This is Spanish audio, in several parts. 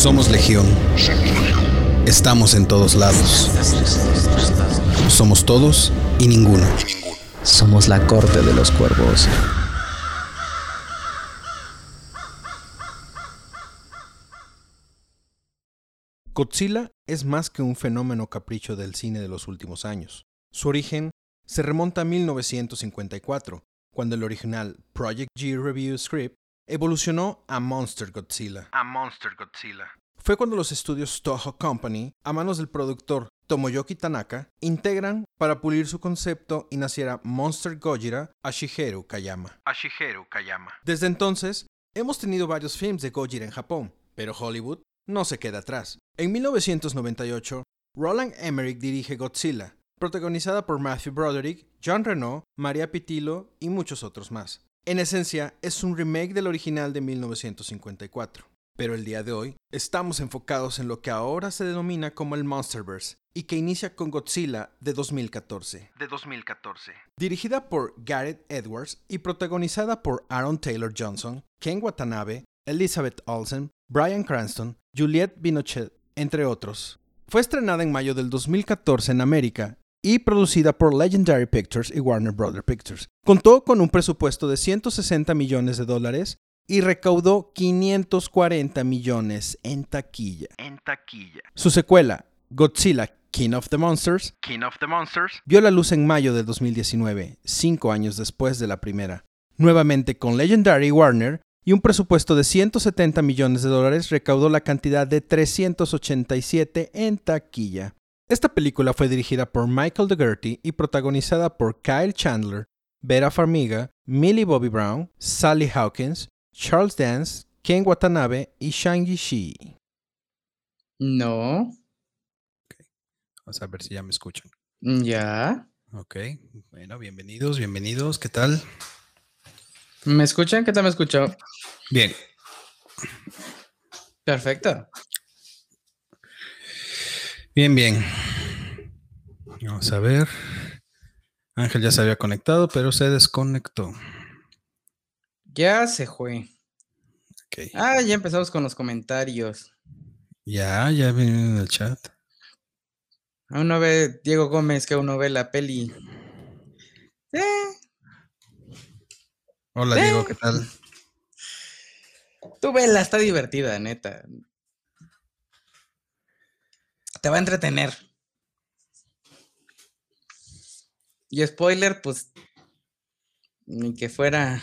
Somos Legión. Estamos en todos lados. Somos todos y ninguno. Somos la corte de los cuervos. Godzilla es más que un fenómeno capricho del cine de los últimos años. Su origen se remonta a 1954, cuando el original Project G Review Script evolucionó a Monster Godzilla. A Monster Godzilla. Fue cuando los estudios Toho Company, a manos del productor Tomoyoki Tanaka, integran para pulir su concepto y naciera Monster Gojira a Shigeru Kayama. A Shigeru Kayama. Desde entonces, hemos tenido varios films de Gojira en Japón, pero Hollywood no se queda atrás. En 1998, Roland Emmerich dirige Godzilla, protagonizada por Matthew Broderick, John Renault, Maria Pitillo y muchos otros más. En esencia, es un remake del original de 1954. Pero el día de hoy estamos enfocados en lo que ahora se denomina como el Monsterverse y que inicia con Godzilla de 2014. De 2014. Dirigida por Gareth Edwards y protagonizada por Aaron Taylor Johnson, Ken Watanabe, Elizabeth Olsen, Brian Cranston, Juliette Binochet, entre otros. Fue estrenada en mayo del 2014 en América y producida por Legendary Pictures y Warner Brothers Pictures. Contó con un presupuesto de 160 millones de dólares y recaudó 540 millones en taquilla. En taquilla. Su secuela, Godzilla King of the Monsters, King of the Monsters, vio la luz en mayo de 2019, cinco años después de la primera. Nuevamente con Legendary Warner y un presupuesto de 170 millones de dólares recaudó la cantidad de 387 en taquilla. Esta película fue dirigida por Michael DeGerty y protagonizada por Kyle Chandler, Vera Farmiga, Millie Bobby Brown, Sally Hawkins, Charles Dance, Ken Watanabe y Shang Shi. No. Vamos a ver si ya me escuchan. Ya. Ok, bueno, bienvenidos, bienvenidos, ¿qué tal? ¿Me escuchan? ¿Qué tal me escuchó? Bien. Perfecto. Bien, bien. Vamos a ver. Ángel ya se había conectado, pero se desconectó. Ya se fue. Ah, ya empezamos con los comentarios. Ya, ya viene en el chat. Uno ve Diego Gómez que uno ve la peli. Eh, Hola Eh. Diego, ¿qué tal? tú vela, está divertida, neta. Te va a entretener. Y spoiler, pues, ni que fuera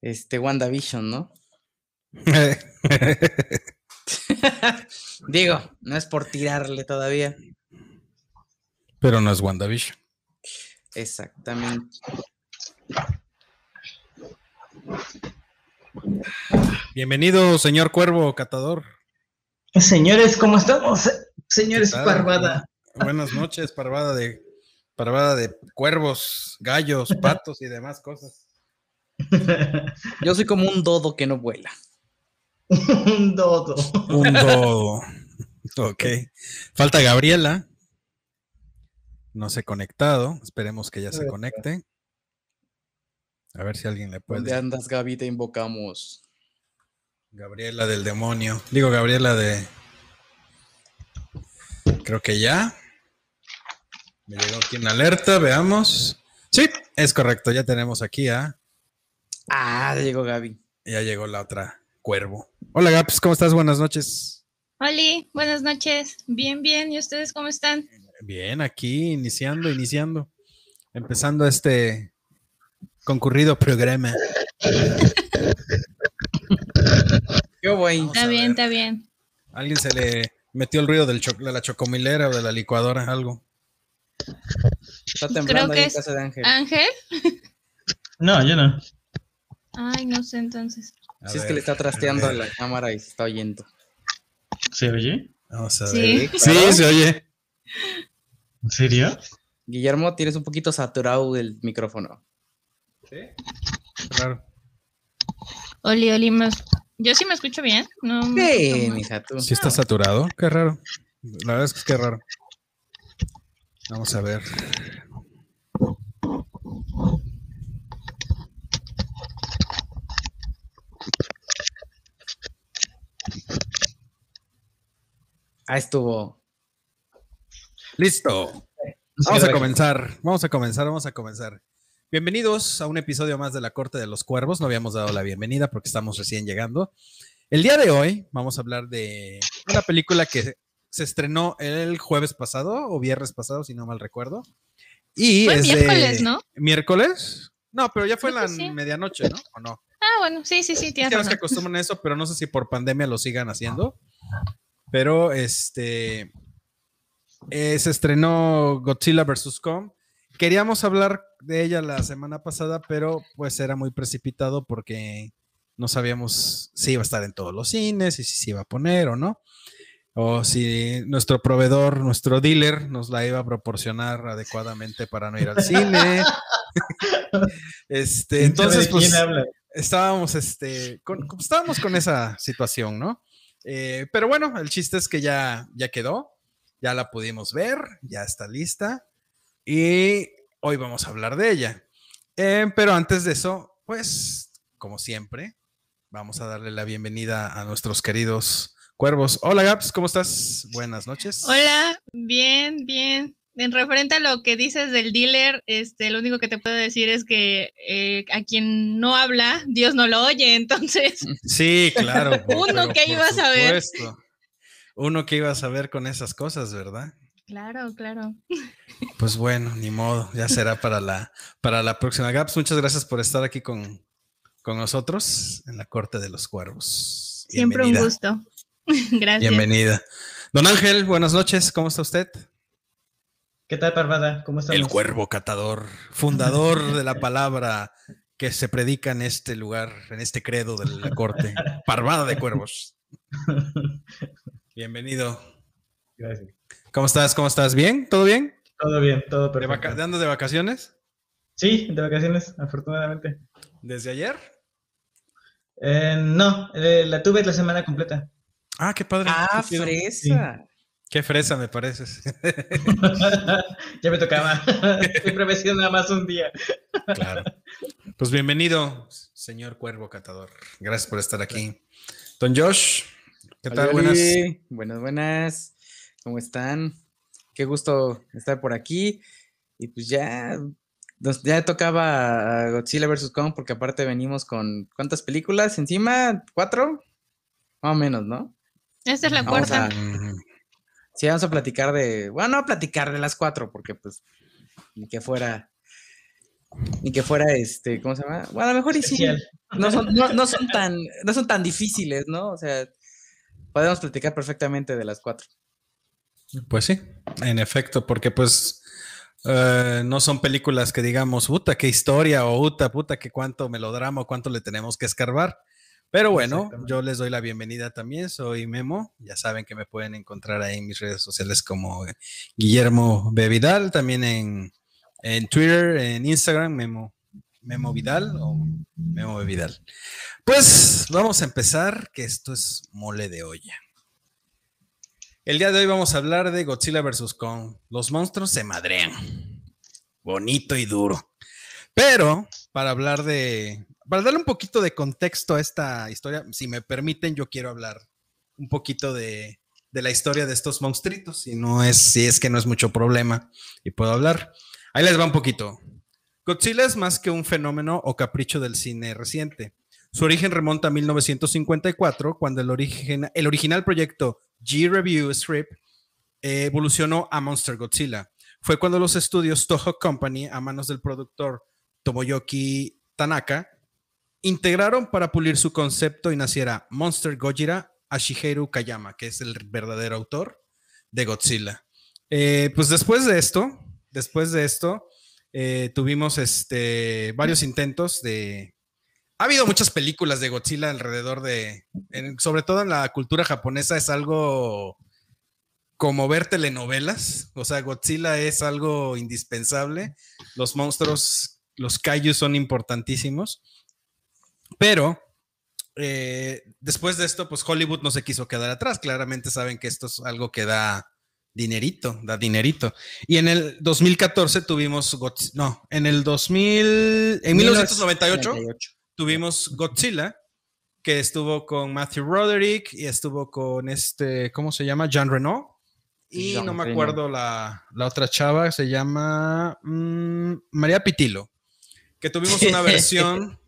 este WandaVision, ¿no? Digo, no es por tirarle todavía. pero no es WandaVision. Exactamente. Bienvenido, señor Cuervo, catador. Señores, ¿cómo estamos? Señores. Parvada. Buenas noches, parvada de parvada de cuervos, gallos, patos y demás cosas. Yo soy como un dodo que no vuela. Un dodo. Un dodo. Ok. Falta Gabriela. No se ha conectado. Esperemos que ya se conecte. A ver si alguien le ¿Dónde puede. andas, Gaby? Te invocamos. Gabriela del demonio. Digo, Gabriela de. Creo que ya. Me llegó aquí una alerta, veamos. Sí, es correcto. Ya tenemos aquí a. Ah, ya llegó Gaby. Ya llegó la otra cuervo. Hola, Gaps, ¿cómo estás? Buenas noches. Hola, buenas noches. Bien, bien. ¿Y ustedes cómo están? Bien, aquí iniciando, iniciando. Empezando este concurrido programa. Yo voy. Está bien, está bien. ¿Alguien se le metió el ruido del cho- de la chocomilera o de la licuadora? Algo. Está temblando que ahí en es- casa de Ángel. ¿Ángel? No, yo no. Ay, no sé entonces. A Si es ver, que le está trasteando a la cámara y se está oyendo. ¿Se oye? Vamos a Sí. ver. Sí, se oye. ¿En serio? Guillermo, tienes un poquito saturado el micrófono. Qué Raro. Oli, Oli, me- yo sí me escucho bien. No, me Sí, mija, tú. Sí está saturado. Qué raro. La verdad es que es que raro. Vamos a ver. Ah, estuvo. Listo. Vamos a comenzar, vamos a comenzar, vamos a comenzar. Bienvenidos a un episodio más de La Corte de los Cuervos. No habíamos dado la bienvenida porque estamos recién llegando. El día de hoy vamos a hablar de una película que se estrenó el jueves pasado o viernes pasado, si no mal recuerdo. Y Fue es de- miércoles, ¿no? ¿Miércoles? No, pero ya fue Creo la sí. medianoche, ¿no? ¿O no? Ah, bueno, sí, sí, sí, Es tienes que acostumbran a eso, pero no sé si por pandemia lo sigan haciendo. Pero este eh, se estrenó Godzilla vs. Kong. Queríamos hablar de ella la semana pasada, pero pues era muy precipitado porque no sabíamos si iba a estar en todos los cines y si se iba a poner o no. O si nuestro proveedor, nuestro dealer, nos la iba a proporcionar adecuadamente para no ir al cine. este, entonces, ¿De quién pues, estábamos, este, con, con- estábamos con esa situación, ¿no? Eh, pero bueno, el chiste es que ya, ya quedó, ya la pudimos ver, ya está lista y hoy vamos a hablar de ella. Eh, pero antes de eso, pues, como siempre, vamos a darle la bienvenida a nuestros queridos cuervos. Hola, Gaps, ¿cómo estás? Buenas noches. Hola, bien, bien. En referente a lo que dices del dealer, este, lo único que te puedo decir es que eh, a quien no habla, Dios no lo oye, entonces, Sí, claro. Uno que ibas a ver. supuesto. Uno que iba a saber con esas cosas, ¿verdad? Claro, claro. Pues bueno, ni modo, ya será para la, para la próxima. Gaps, muchas gracias por estar aquí con, con nosotros en la Corte de los Cuervos. Siempre un gusto. Gracias. Bienvenida. Don Ángel, buenas noches, ¿cómo está usted? ¿Qué tal, Parvada? ¿Cómo estamos? El cuervo catador, fundador de la palabra que se predica en este lugar, en este credo de la corte. Parvada de cuervos. Bienvenido. Gracias. ¿Cómo estás? ¿Cómo estás? ¿Bien? ¿Todo bien? Todo bien, todo ¿De perfecto. vaca- ¿Andas de vacaciones? Sí, de vacaciones, afortunadamente. ¿Desde ayer? Eh, no, eh, la tuve la semana completa. Ah, qué padre. Ah, qué fresa. Qué fresa me pareces. ya me tocaba. Siempre me sido nada más un día. claro. Pues bienvenido, señor Cuervo Catador. Gracias por estar aquí. Don Josh, ¿qué tal? Oli, Buenas. Buenas, buenas. ¿Cómo están? Qué gusto estar por aquí. Y pues ya, nos- ya tocaba a Godzilla vs. Kong, porque aparte venimos con ¿cuántas películas encima? ¿Cuatro? Más o menos, ¿no? Esta es la Vamos cuarta. a- Sí, vamos a platicar de. Bueno, no a platicar de las cuatro, porque pues ni que fuera. Ni que fuera este, ¿cómo se llama? Bueno, a lo mejor y sí. No son, no, no son tan, no son tan difíciles, ¿no? O sea, podemos platicar perfectamente de las cuatro. Pues sí, en efecto, porque pues eh, no son películas que digamos, puta, qué historia, o puta, puta, que cuánto melodrama, o cuánto le tenemos que escarbar. Pero bueno, yo les doy la bienvenida también. Soy Memo. Ya saben que me pueden encontrar ahí en mis redes sociales como eh, Guillermo B. Vidal, también en, en Twitter, en Instagram, Memo, Memo Vidal o Memo B. Vidal. Pues vamos a empezar, que esto es mole de olla. El día de hoy vamos a hablar de Godzilla vs. Kong. Los monstruos se madrean. Bonito y duro. Pero para hablar de, para darle un poquito de contexto a esta historia, si me permiten, yo quiero hablar un poquito de, de la historia de estos monstruitos, si no es, si es que no es mucho problema y puedo hablar. Ahí les va un poquito. Godzilla es más que un fenómeno o capricho del cine reciente. Su origen remonta a 1954, cuando el, origen, el original proyecto G-Review Script eh, evolucionó a Monster Godzilla. Fue cuando los estudios Toho Company, a manos del productor Tomoyoki Tanaka, integraron para pulir su concepto y naciera Monster Gojira a Shigeru Kayama, que es el verdadero autor de Godzilla. Eh, pues después de esto, después de esto, eh, tuvimos este, varios intentos de... Ha habido muchas películas de Godzilla alrededor de, en- sobre todo en la cultura japonesa, es algo como ver telenovelas. O sea, Godzilla es algo indispensable. Los monstruos, los kaiju son importantísimos. Pero eh, después de esto, pues Hollywood no se quiso quedar atrás. Claramente saben que esto es algo que da dinerito, da dinerito. Y en el 2014 tuvimos, Godz- no, en el 2000, en 1998 tuvimos Godzilla, que estuvo con Matthew Roderick y estuvo con este, ¿cómo se llama? Jean Renault. Y Jean no me acuerdo la, la otra chava, se llama mm, María Pitilo. Que tuvimos una versión,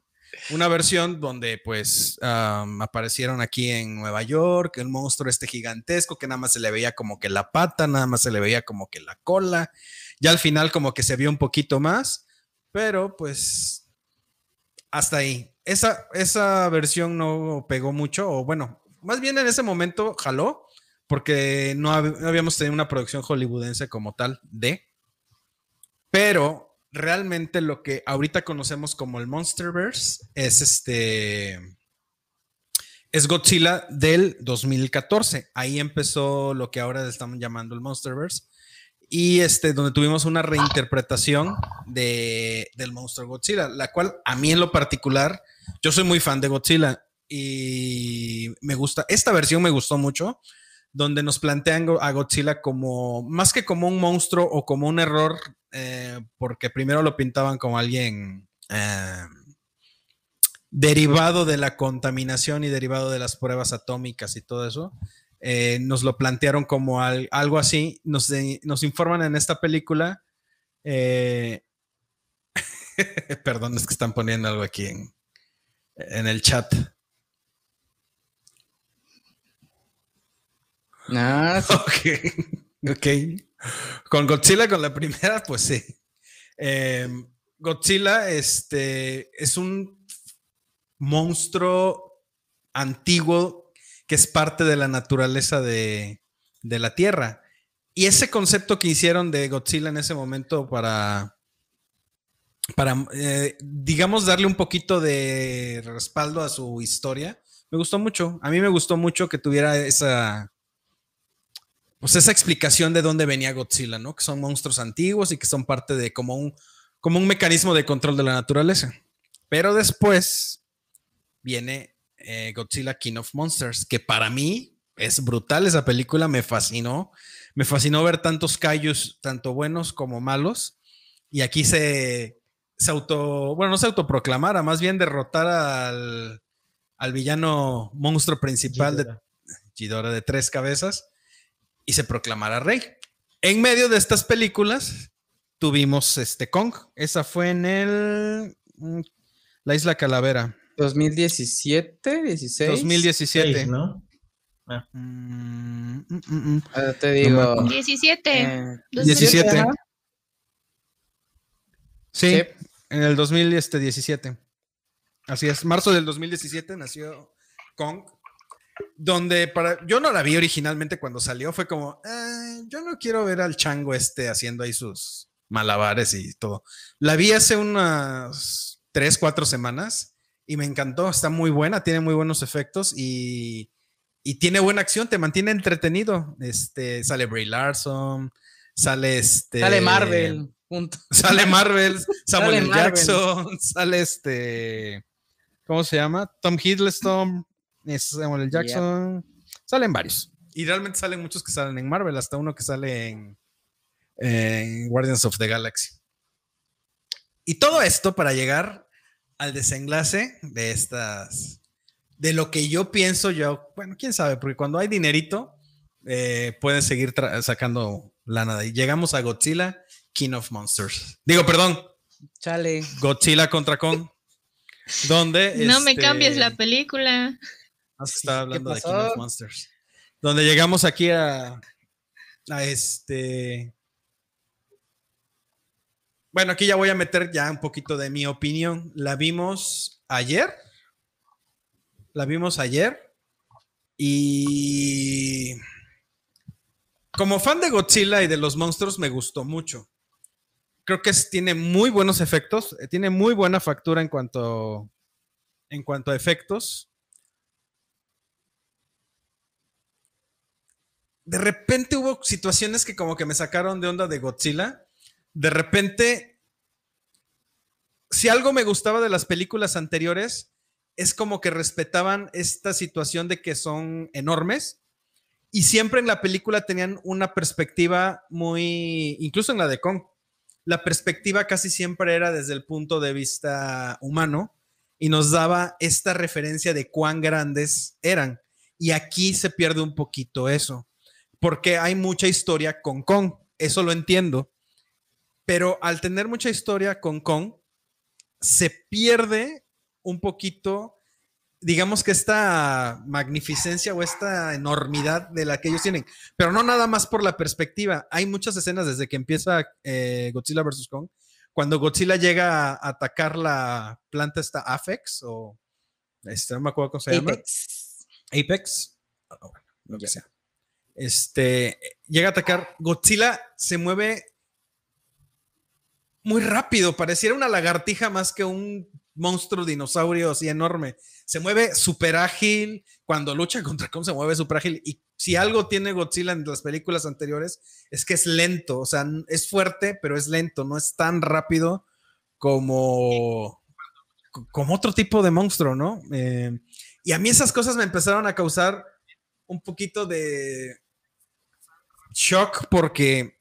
una versión donde pues am, aparecieron aquí en Nueva York, el monstruo este gigantesco que nada más se le veía como que la pata, nada más se le veía como que la cola. Ya al final como que se vio un poquito más, pero pues hasta ahí. Esa, esa versión no pegó mucho, o bueno, más bien en ese momento jaló, porque no, no habíamos tenido una producción hollywoodense como tal de, pero realmente lo que ahorita conocemos como el Monsterverse es este, es Godzilla del 2014. Ahí empezó lo que ahora estamos llamando el Monsterverse. Y este, donde tuvimos una reinterpretación de, del monstruo Godzilla, la cual a mí en lo particular, yo soy muy fan de Godzilla y me gusta, esta versión me gustó mucho, donde nos plantean a Godzilla como, más que como un monstruo o como un error, eh, porque primero lo pintaban como alguien eh, derivado de la contaminación y derivado de las pruebas atómicas y todo eso. Eh, nos lo plantearon como al- algo así. Nos, de- nos informan en esta película. eh, perdón, es que están poniendo algo aquí en, en el chat. Ah, sí. Ok, ok. Con Godzilla, con la primera, pues sí. Eh, Godzilla este, es un monstruo antiguo que es parte de la naturaleza de, de la Tierra. Y ese concepto que hicieron de Godzilla en ese momento para, para eh, digamos, darle un poquito de respaldo a su historia, me gustó mucho. A mí me gustó mucho que tuviera esa, pues esa explicación de dónde venía Godzilla, ¿no? Que son monstruos antiguos y que son parte de como un, como un mecanismo de control de la naturaleza. Pero después viene eh, Godzilla King of Monsters, que para mí es brutal esa película, me fascinó. Me fascinó ver tantos kaijus, tanto buenos como malos. Y aquí se, se auto, bueno, no se autoproclamara, más bien derrotar al, al villano monstruo principal de. Ghidorah de tres cabezas y se proclamara rey. En medio de estas películas tuvimos este Kong. Esa fue en el mm, La Isla Calavera, 2017, 16. 2017. Seis, ¿no? Mm, mm, mm, mm. Ah, te digo. 17. eh, 17. ajá. Sí, Sí. en el 2017. Así es, marzo del 2017 nació Kong, donde para yo no la vi originalmente cuando salió, fue como, "Eh, yo no quiero ver al chango este haciendo ahí sus malabares y todo. La vi hace unas tres, cuatro semanas y me encantó, está muy buena, tiene muy buenos efectos y, y tiene buena acción, te mantiene entretenido. Este, sale Bray Larson, sale este... Sale Marvel. Punto. Sale Marvel, Samuel Sale. Marvel. Jackson, sale este. ¿Cómo se llama? Tom Hiddleston, es Samuel L. Jackson. Salen varios. Y realmente salen muchos que salen en Marvel, hasta uno que sale en, en Guardians of the Galaxy. Y todo esto para llegar al desenlace de estas. De lo que yo pienso yo. Bueno, quién sabe, porque cuando hay dinerito, eh, pueden seguir sacando lana. de ahí. Llegamos a Godzilla. King of Monsters. Digo, perdón, Chale. Godzilla contra Kong. Donde. No me este, cambies la película. no se estaba hablando de King of Monsters. Donde llegamos aquí a. A este. Bueno, aquí ya voy a meter ya un poquito de mi opinión. La vimos ayer. La vimos ayer. Y. Como fan de Godzilla y de los monstruos, me gustó mucho creo que tiene muy buenos efectos, eh, tiene muy buena factura en cuanto, en cuanto a efectos. De repente hubo situaciones que como que me sacaron de onda de Godzilla. De repente, si algo me gustaba de las películas anteriores, es como que respetaban esta situación de que son enormes y siempre en la película tenían una perspectiva muy, incluso en la de Kong, la perspectiva casi siempre era desde el punto de vista humano y nos daba esta referencia de cuán grandes eran. Y aquí se pierde un poquito eso, porque hay mucha historia con Kong, eso lo entiendo, pero al tener mucha historia con Kong, se pierde un poquito, digamos que esta magnificencia o esta enormidad de la que ellos tienen, pero no nada más por la perspectiva. Hay muchas escenas desde que empieza eh, Godzilla vs. Kong, cuando Godzilla llega a atacar la planta esta Afex o este, no me acuerdo cómo se llama. Apex. Apex, bueno, lo que sea. Este llega a atacar. Godzilla se mueve muy rápido, pareciera una lagartija más que un monstruo dinosaurio así enorme. Se mueve súper ágil. Cuando lucha contra Kong se mueve súper ágil. Y si algo tiene Godzilla en las películas anteriores es que es lento. O sea, es fuerte, pero es lento. No es tan rápido como, co- como otro tipo de monstruo, ¿no? Eh, y a mí esas cosas me empezaron a causar un poquito de shock porque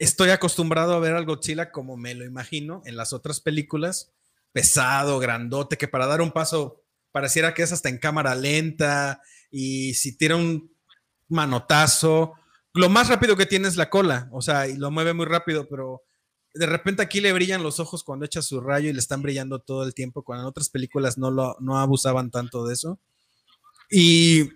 estoy acostumbrado a ver al Godzilla como me lo imagino en las otras películas, pesado, grandote, que para dar un paso pareciera que es hasta en cámara lenta y si tira un manotazo, lo más rápido que tiene es la cola, o sea, y lo mueve muy rápido, pero de repente aquí le brillan los ojos cuando echa su rayo y le están brillando todo el tiempo, cuando en otras películas no, lo, no abusaban tanto de eso. Y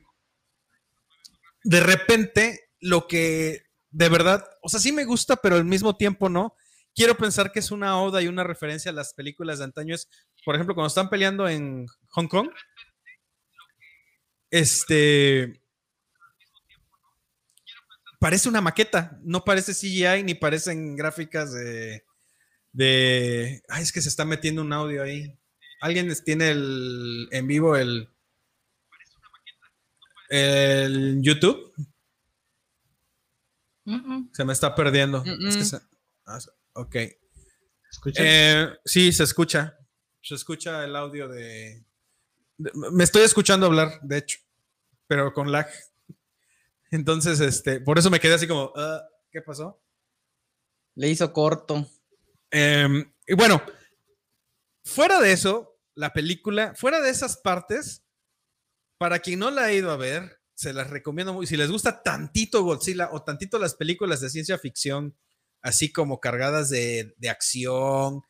de repente lo que de verdad, o sea, sí me gusta, pero al mismo tiempo no. Quiero pensar que es una oda y una referencia a las películas de antaño. Es, por ejemplo, cuando están peleando en Hong Kong, este parece una maqueta, no parece CGI ni parecen gráficas de, de, ay, es que se está metiendo un audio ahí. Alguien tiene el en vivo el el YouTube Se me está perdiendo. Es que se- ah, ok. ¿Escuchas? Eh, sí, se escucha. Se escucha el audio de, de- Me estoy escuchando hablar, de hecho, pero con lag. Entonces, este, por eso me quedé así como, "Ah, ¿qué pasó? Le hizo corto. Em, y bueno, fuera de eso, la película, fuera de esas partes, para quien no la ha ido a ver, se las recomiendo muy. Si les gusta tantito Godzilla o tantito las películas de ciencia ficción, así como cargadas de, de acción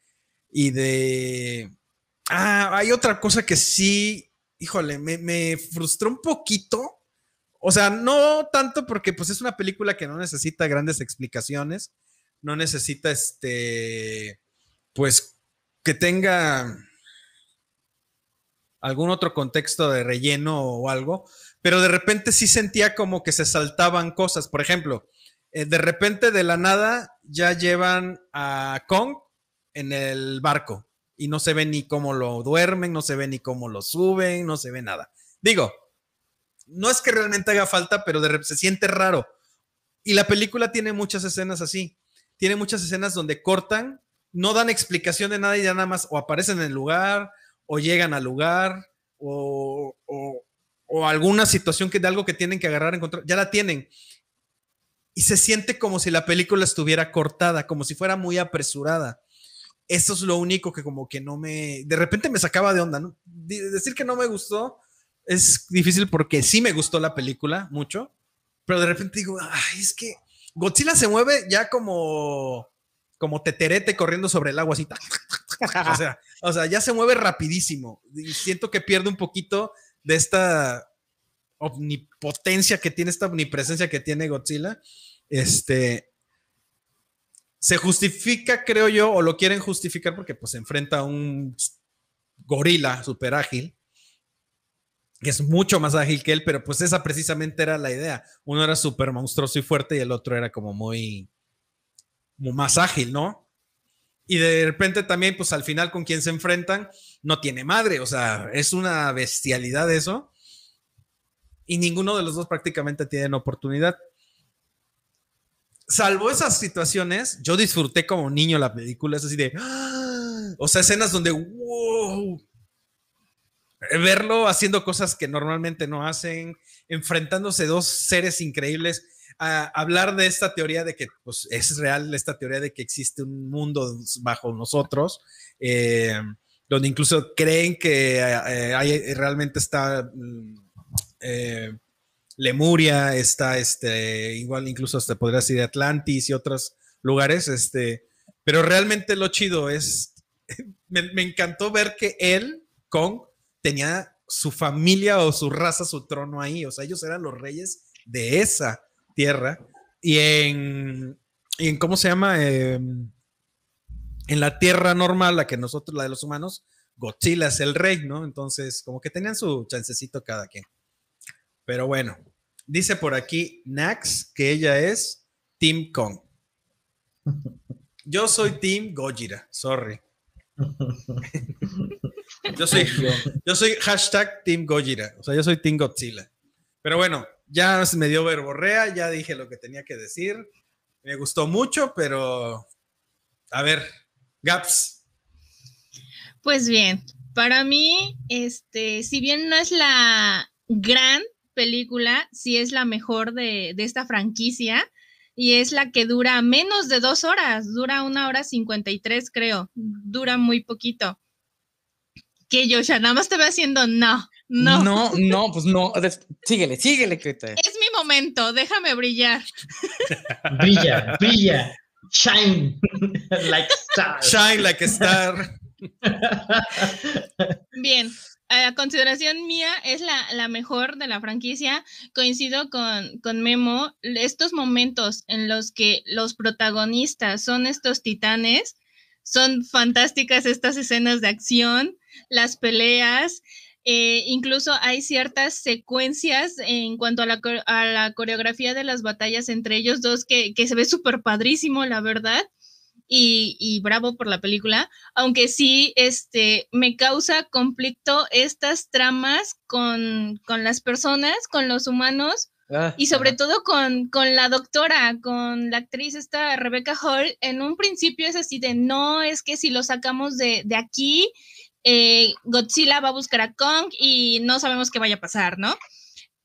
y de. Ah, hay otra cosa que sí, híjole, me, frustró un poquito. O sea, no tanto porque pues es una película que no necesita grandes explicaciones, no necesita este, pues que tenga algún otro contexto de relleno o algo, pero de repente sí sentía como que se saltaban cosas. Por ejemplo, eh, de repente de la nada ya llevan a Kong en el barco y no se ve ni cómo lo duermen, no se ve ni cómo lo suben, no se ve nada. Digo, no es que realmente haga falta, pero se siente raro. Y la película tiene muchas escenas así. Tiene muchas escenas donde cortan, no dan explicación de nada y ya nada más o aparecen en el lugar o llegan al lugar o, o- o alguna situación que de algo que tienen que agarrar, encontrar, ya la tienen. Y se siente como si la película estuviera cortada, como si fuera muy apresurada. Eso es lo único que como que no me, de repente me sacaba de onda, ¿no? Di- Decir que no me gustó es difícil porque sí me gustó la película mucho, pero de repente digo, ay, es que Godzilla se mueve ya como, como teterete corriendo sobre el agua así. o, sea, o sea, ya se mueve rapidísimo. Y siento que pierde un poquito de esta omnipotencia que tiene, esta omnipresencia que tiene Godzilla. Este se justifica, creo yo, o lo quieren justificar porque pues se enfrenta a un gorila súper ágil, que es mucho más ágil que él, pero pues esa precisamente era la idea. Uno era súper monstruoso y fuerte y el otro era como muy más ágil, ¿no? Y de repente también, pues al final con quien se enfrentan, no tiene madre, o sea, es una bestialidad eso. Y ninguno de los dos prácticamente tienen oportunidad. Salvo esas situaciones, yo disfruté como niño la película, es así de, ¡ah! o sea, escenas donde, wow, verlo haciendo cosas que normalmente no hacen, enfrentándose dos seres increíbles, a hablar de esta teoría de que pues, es real esta teoría de que existe un mundo bajo nosotros, eh, donde incluso creen que eh, hay, realmente está mm, eh, Lemuria, está este, igual incluso hasta podría ser Atlantis y otros lugares, este, pero realmente lo chido es, me, me encantó ver que él, Kong, tenía su familia o su raza, su trono ahí, o sea, ellos eran los reyes de esa tierra. Y en, y en ¿cómo se llama? Em, en la tierra normal, la que nosotros, la de los humanos, Godzilla es el rey, ¿no? Entonces, como que tenían su chancecito cada quien. Pero bueno, dice por aquí Nax que ella es Team Kong. Yo soy Team Gojira, sorry. yo soy, yo soy hashtag Team Gojira, o sea, yo soy Team Godzilla. Pero bueno, ya me dio verborrea, ya dije lo que tenía que decir. Me gustó mucho, pero a ver, Gaps. Pues bien, para mí, este, si bien no es la gran película, sí es la mejor de, de esta franquicia y es la que dura menos de dos horas, dura una hora cincuenta y tres, creo, dura muy poquito. Que yo ya nada más te voy haciendo no, no. No, no, pues no. Síguele, síguele, Creta. Es mi momento, déjame brillar. brilla, brilla. Shine like star. Shine like a star. Bien, a consideración mía es la, la, mejor de la franquicia. Coincido con, con Memo. Estos momentos en los que los protagonistas son estos titanes, son fantásticas estas escenas de acción, las peleas, eh, incluso hay ciertas secuencias en cuanto a la, coreografía de las batallas entre ellos dos que, se ve súper padrísimo, la verdad. Y, bravo por la película, aunque sí este, me causa conflicto estas tramas con, las personas, con los humanos, ah, y sobre todo con, con, la doctora, con la actriz esta Rebecca Hall, en un principio es así de, no, es que si lo sacamos de, de aquí, eh, Godzilla va a buscar a Kong y no sabemos qué vaya a pasar, ¿no?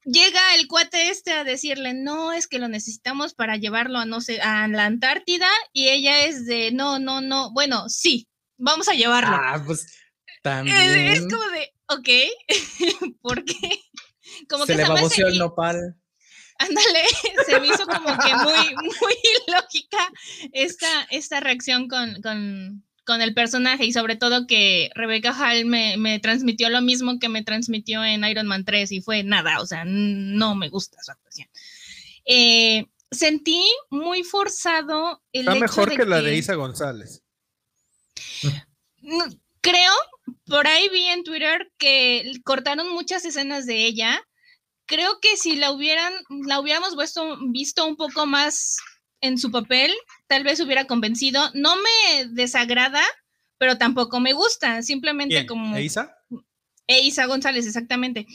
Llega el cuate este a decirle, no, es que lo necesitamos para llevarlo a, no sé, a la Antártida y ella es de, no, no, no, bueno, sí, vamos a llevarlo. Ah, pues también. Es, como de, ok, ¿por qué? Como Se que le baboseó el nopal. Ándale, se me hizo como que muy, muy lógica esta, esta reacción con, con, con el personaje y sobre todo que Rebecca Hall me, me, transmitió lo mismo que me transmitió en Iron Man 3 y fue nada, o sea, no me gusta su actuación. Eh, sentí muy forzado el Está mejor que, la de Isa González. Creo, por ahí vi en Twitter que cortaron muchas escenas de ella. Creo que si la hubieran, la hubiéramos visto, visto un poco más en su papel, tal vez hubiera convencido. No me desagrada, pero tampoco me gusta. Simplemente como. ¿Eisa? Eisa González, exactamente.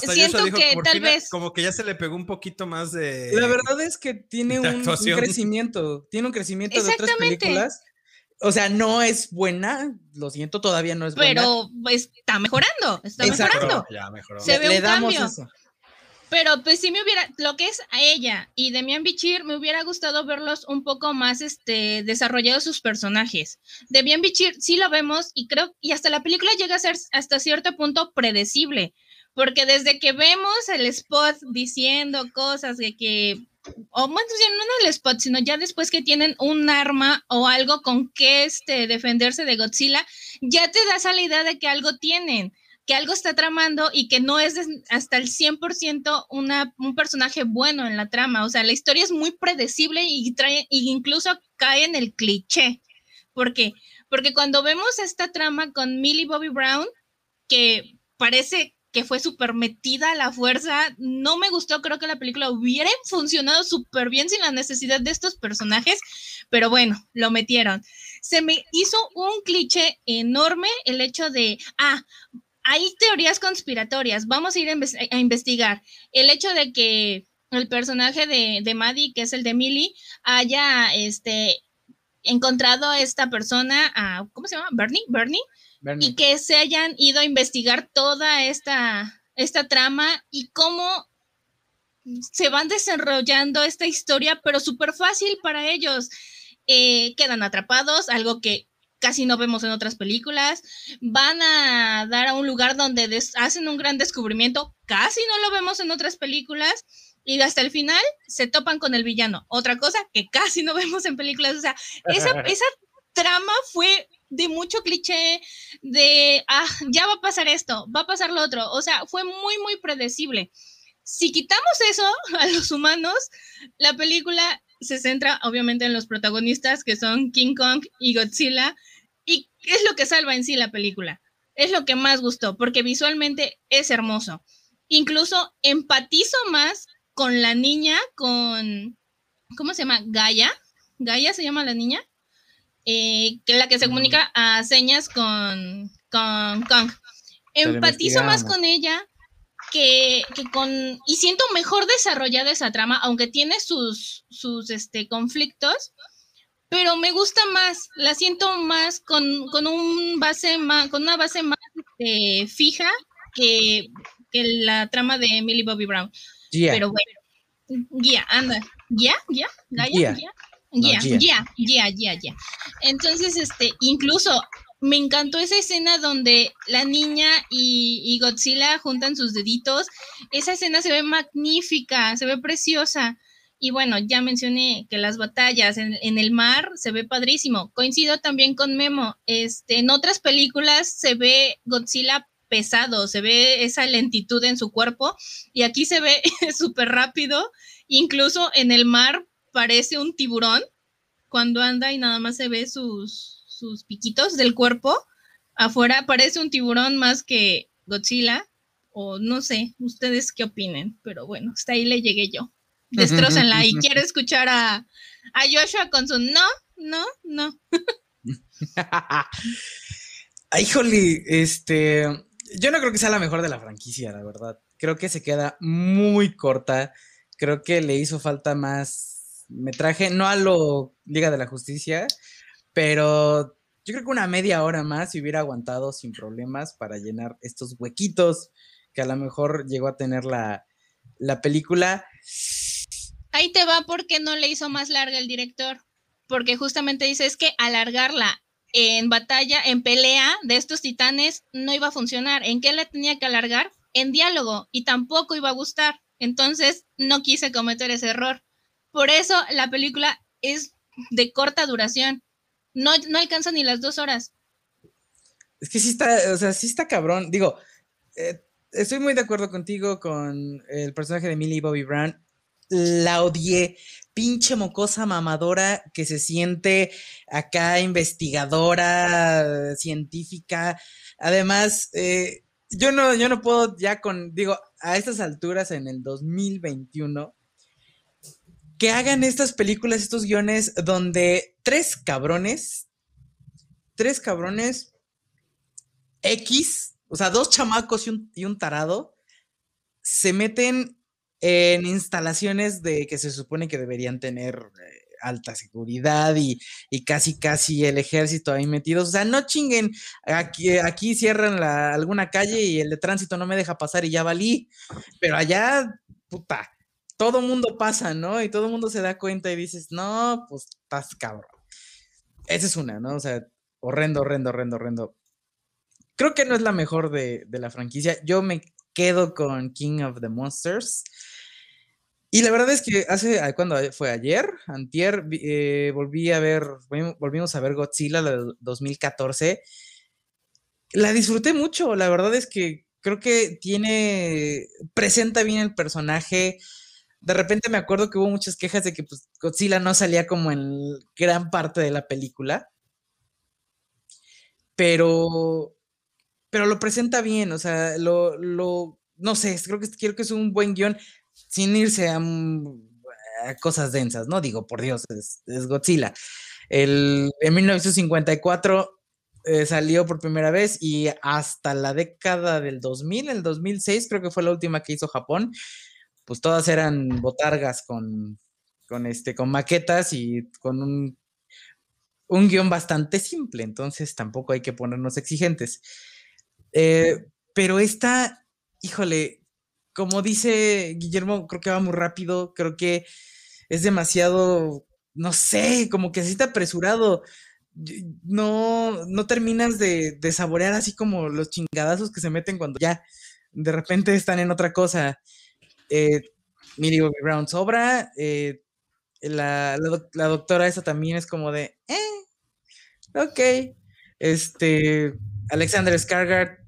Siento que tal vez. Como que ya se le pegó un poquito más de. La verdad es que tiene un, crecimiento. Tiene un crecimiento de otras películas. O sea, no es buena, lo siento, todavía no es buena. Pero está mejorando, está mejorando. Ya mejoró. Se ve un cambio. Eso. Pero pues sí me hubiera, lo que es a ella y Demian Bichir, me hubiera gustado verlos un poco más este, desarrollados sus personajes. Demian Bichir sí lo vemos y creo, y hasta la película llega a ser hasta cierto punto predecible, porque desde que vemos el spot diciendo cosas de que, o más no en el spot, sino ya después que tienen un arma o algo con que este, defenderse de Godzilla, ya te das a la idea de que algo tienen que algo está tramando y que no es hasta el 100% una, un personaje bueno en la trama. O sea, la historia es muy predecible y, trae, y incluso cae en el cliché. ¿Por qué? Porque cuando vemos esta trama con Millie Bobby Brown, que parece que fue súper metida a la fuerza, no me gustó, creo que la película hubiera funcionado súper bien sin la necesidad de estos personajes, pero bueno, lo metieron. Se me hizo un cliché enorme el hecho de, ah, hay teorías conspiratorias, vamos a ir a, investigar. El hecho de que el personaje de, de Maddie, que es el de Millie, haya este, encontrado a esta persona, a, ¿cómo se llama? Bernie, Bernie, y que se hayan ido a investigar toda esta, esta trama y cómo se van desarrollando esta historia, pero súper fácil para ellos. Eh, quedan atrapados, algo que casi no vemos en otras películas. Van a dar a un lugar donde hacen un gran descubrimiento, casi no lo vemos en otras películas. Y hasta el final se topan con el villano. Otra cosa que casi no vemos en películas. O sea, esa, esa trama fue de mucho cliché, de, ah, ya va a pasar esto, va a pasar lo otro. O sea, fue muy, muy predecible. Si quitamos eso a los humanos, la película se centra obviamente en los protagonistas que son King Kong y Godzilla. ¿Y qué es lo que salva en sí la película? Es lo que más gustó, porque visualmente es hermoso. Incluso empatizo más con la niña, con, ¿cómo se llama? Gaia. Gaia se llama la niña. Eh, que es la que se mm. comunica a señas con, con Kong. Empatizo más con ella que, que, con. Y siento mejor desarrollada esa trama, aunque tiene sus, sus este, conflictos, pero me gusta más, la siento más con, con un base más, con una base más eh, fija que, que, la trama de Millie Bobby Brown. Yeah. Pero bueno, guía, anda, guía, guía, guía, guía. Ya, ya, ya, ya, ya. Entonces, este, incluso me encantó esa escena donde la niña y, Godzilla juntan sus deditos. Esa escena se ve magnífica, se ve preciosa. Y bueno, ya mencioné que las batallas en, el mar se ve padrísimo. Coincido también con Memo. Este, en otras películas se ve Godzilla pesado, se ve esa lentitud en su cuerpo y aquí se ve súper rápido. Incluso en el mar parece un tiburón cuando anda y nada más se ve sus, sus piquitos del cuerpo. Afuera parece un tiburón más que Godzilla, o no sé, ustedes qué opinen, pero bueno, hasta ahí le llegué yo. Destrócenla y quiero escuchar a, a Joshua con su no, no, no. Ay, joli, este, yo no creo que sea la mejor de la franquicia, la verdad. Creo que se queda muy corta. Creo que le hizo falta más metraje, no a lo Liga de la Justicia, pero yo creo que una media hora más si hubiera aguantado sin problemas para llenar estos huequitos que a lo mejor llegó a tener la, película. Ahí te va porque no le hizo más larga el director. Porque justamente dice es que alargarla en batalla, en pelea de estos titanes, no iba a funcionar. ¿En qué la tenía que alargar? En diálogo y tampoco iba a gustar. Entonces no quise cometer ese error. Por eso la película es de corta duración. No, no alcanza ni las dos horas. Es que sí está, o sea, sí está cabrón. Digo, eh, estoy muy de acuerdo contigo con el personaje de Millie Bobby Brown. La odié. Pinche mocosa mamadora que se siente acá investigadora, científica. Además, eh, yo no, yo no puedo ya con, digo, a estas alturas en el 2021, que hagan estas películas, estos guiones, donde tres cabrones, tres cabrones X, o sea, dos chamacos y un, tarado, se meten en instalaciones de que se supone que deberían tener eh, alta seguridad y, casi casi el ejército ahí metidos. O sea, no chinguen, aquí, aquí cierran alguna calle y el de tránsito no me deja pasar y ya valí. Pero allá, puta, todo mundo pasa, ¿no? Y todo mundo se da cuenta y dices, no, pues estás cabrón. Esa es una, ¿no? O sea, horrendo, horrendo, horrendo, horrendo. Creo que no es la mejor de, la franquicia. Yo me quedo con King of the Monsters. Y la verdad es que hace, cuando fue ayer, antier, eh, volví a ver, volvimos a ver Godzilla de 2014. La disfruté mucho, la verdad es que creo que tiene, presenta bien el personaje, de repente me acuerdo que hubo muchas quejas de que pues, Godzilla no salía como en gran parte de la película. Pero, pero lo presenta bien, o sea, lo, lo no sé, creo que, creo que es un buen guion sin irse a, cosas densas, ¿no? Digo, por Dios, es, Godzilla. El, en 1954 eh, salió por primera vez y hasta la década del 2000, el 2006 creo que fue la última que hizo Japón, pues todas eran botargas con, con, este, con maquetas y con un, un guion bastante simple, entonces tampoco hay que ponernos exigentes. Eh, pero esta, híjole, como dice Guillermo, creo que va muy rápido, creo que es demasiado, no sé, como que así está apresurado. no, no terminas de, saborear así como los chingadazos que se meten cuando ya de repente están en otra cosa. Eh, Millie Bobby Brown sobra. Eh, la, doctora esa también es como de, eh, ok. Este, Alexander Skargard,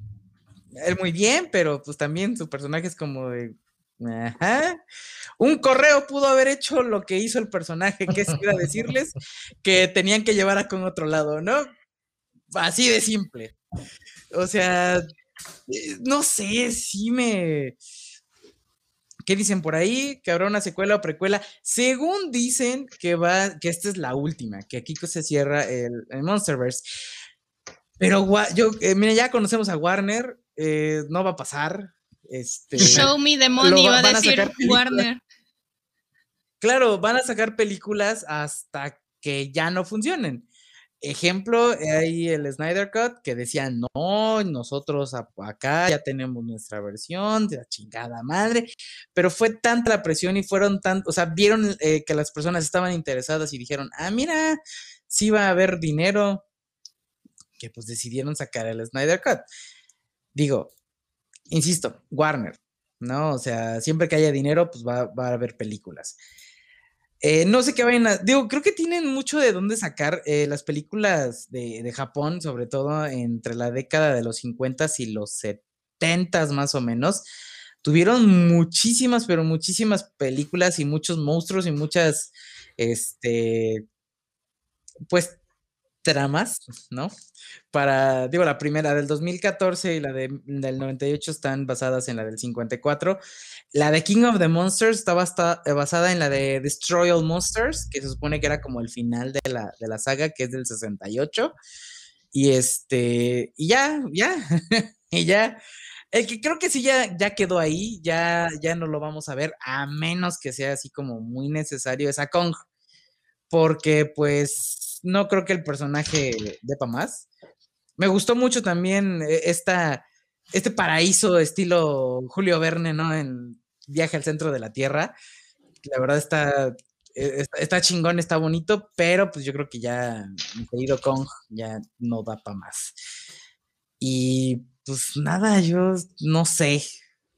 él muy bien, pero pues también su personaje es como de, ajá. Un correo pudo haber hecho lo que hizo el personaje, que es ir a decirles que tenían que llevar a con otro lado, ¿no? Así de simple. O sea, eh, no sé, sí me... ¿Qué dicen por ahí? Que habrá una secuela o precuela. Según dicen que va, que esta es la última, que aquí se cierra el, Monsterverse. Pero yo, eh, mira, ya conocemos a Warner, eh, no va a pasar. Este, Show me the money, va a decir Warner. Claro, van a sacar películas hasta que ya no funcionen. Ejemplo, hay el Snyder Cut que decía, no, nosotros acá ya tenemos nuestra versión de la chingada madre, pero fue tanta la presión y fueron tan, o sea, vieron eh, que las personas estaban interesadas y dijeron, ah, mira, sí va a haber dinero, que pues decidieron sacar el Snyder Cut. Digo, insisto, Warner, ¿no? O sea, siempre que haya dinero, pues va, va a haber películas. Eh, no sé qué vayan a. Digo, creo que tienen mucho de dónde sacar eh, las películas de, Japón, sobre todo entre la década de los 50 y los 70 más o menos. Tuvieron muchísimas, pero muchísimas películas y muchos monstruos y muchas, este, pues, tramas, ¿no? Para, digo, la primera del 2014 y la de, del 98 están basadas en la del 54. La de King of the Monsters estaba eh, basada en la de Destroy All Monsters, que se supone que era como el final de la, de la saga, que es del 68. Y este, y ya, ya, y ya. El que creo que sí ya, ya quedó ahí, ya, ya no lo vamos a ver, a menos que sea así como muy necesario esa Kong. Porque pues no creo que el personaje depa más. Me gustó mucho también eh, esta, este paraíso estilo Julio Verne, ¿no? En Viaje al Centro de la Tierra. La verdad está, eh, está, chingón, está bonito, pero pues yo creo que ya mi querido Kong ya no da para más. Y pues nada, yo no sé,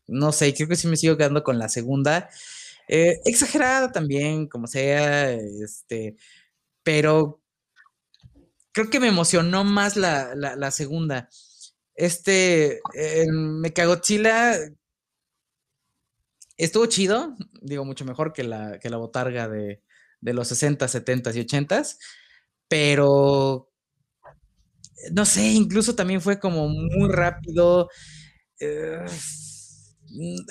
no sé, creo que sí me sigo quedando con la segunda. Eh, exagerada también, como sea, este, pero creo que me emocionó más la, segunda. Este, me Mechagodzilla estuvo chido, digo, mucho mejor que la, que la botarga de, los 60, 70 y 80, pero no sé, incluso también fue como muy rápido. Eh,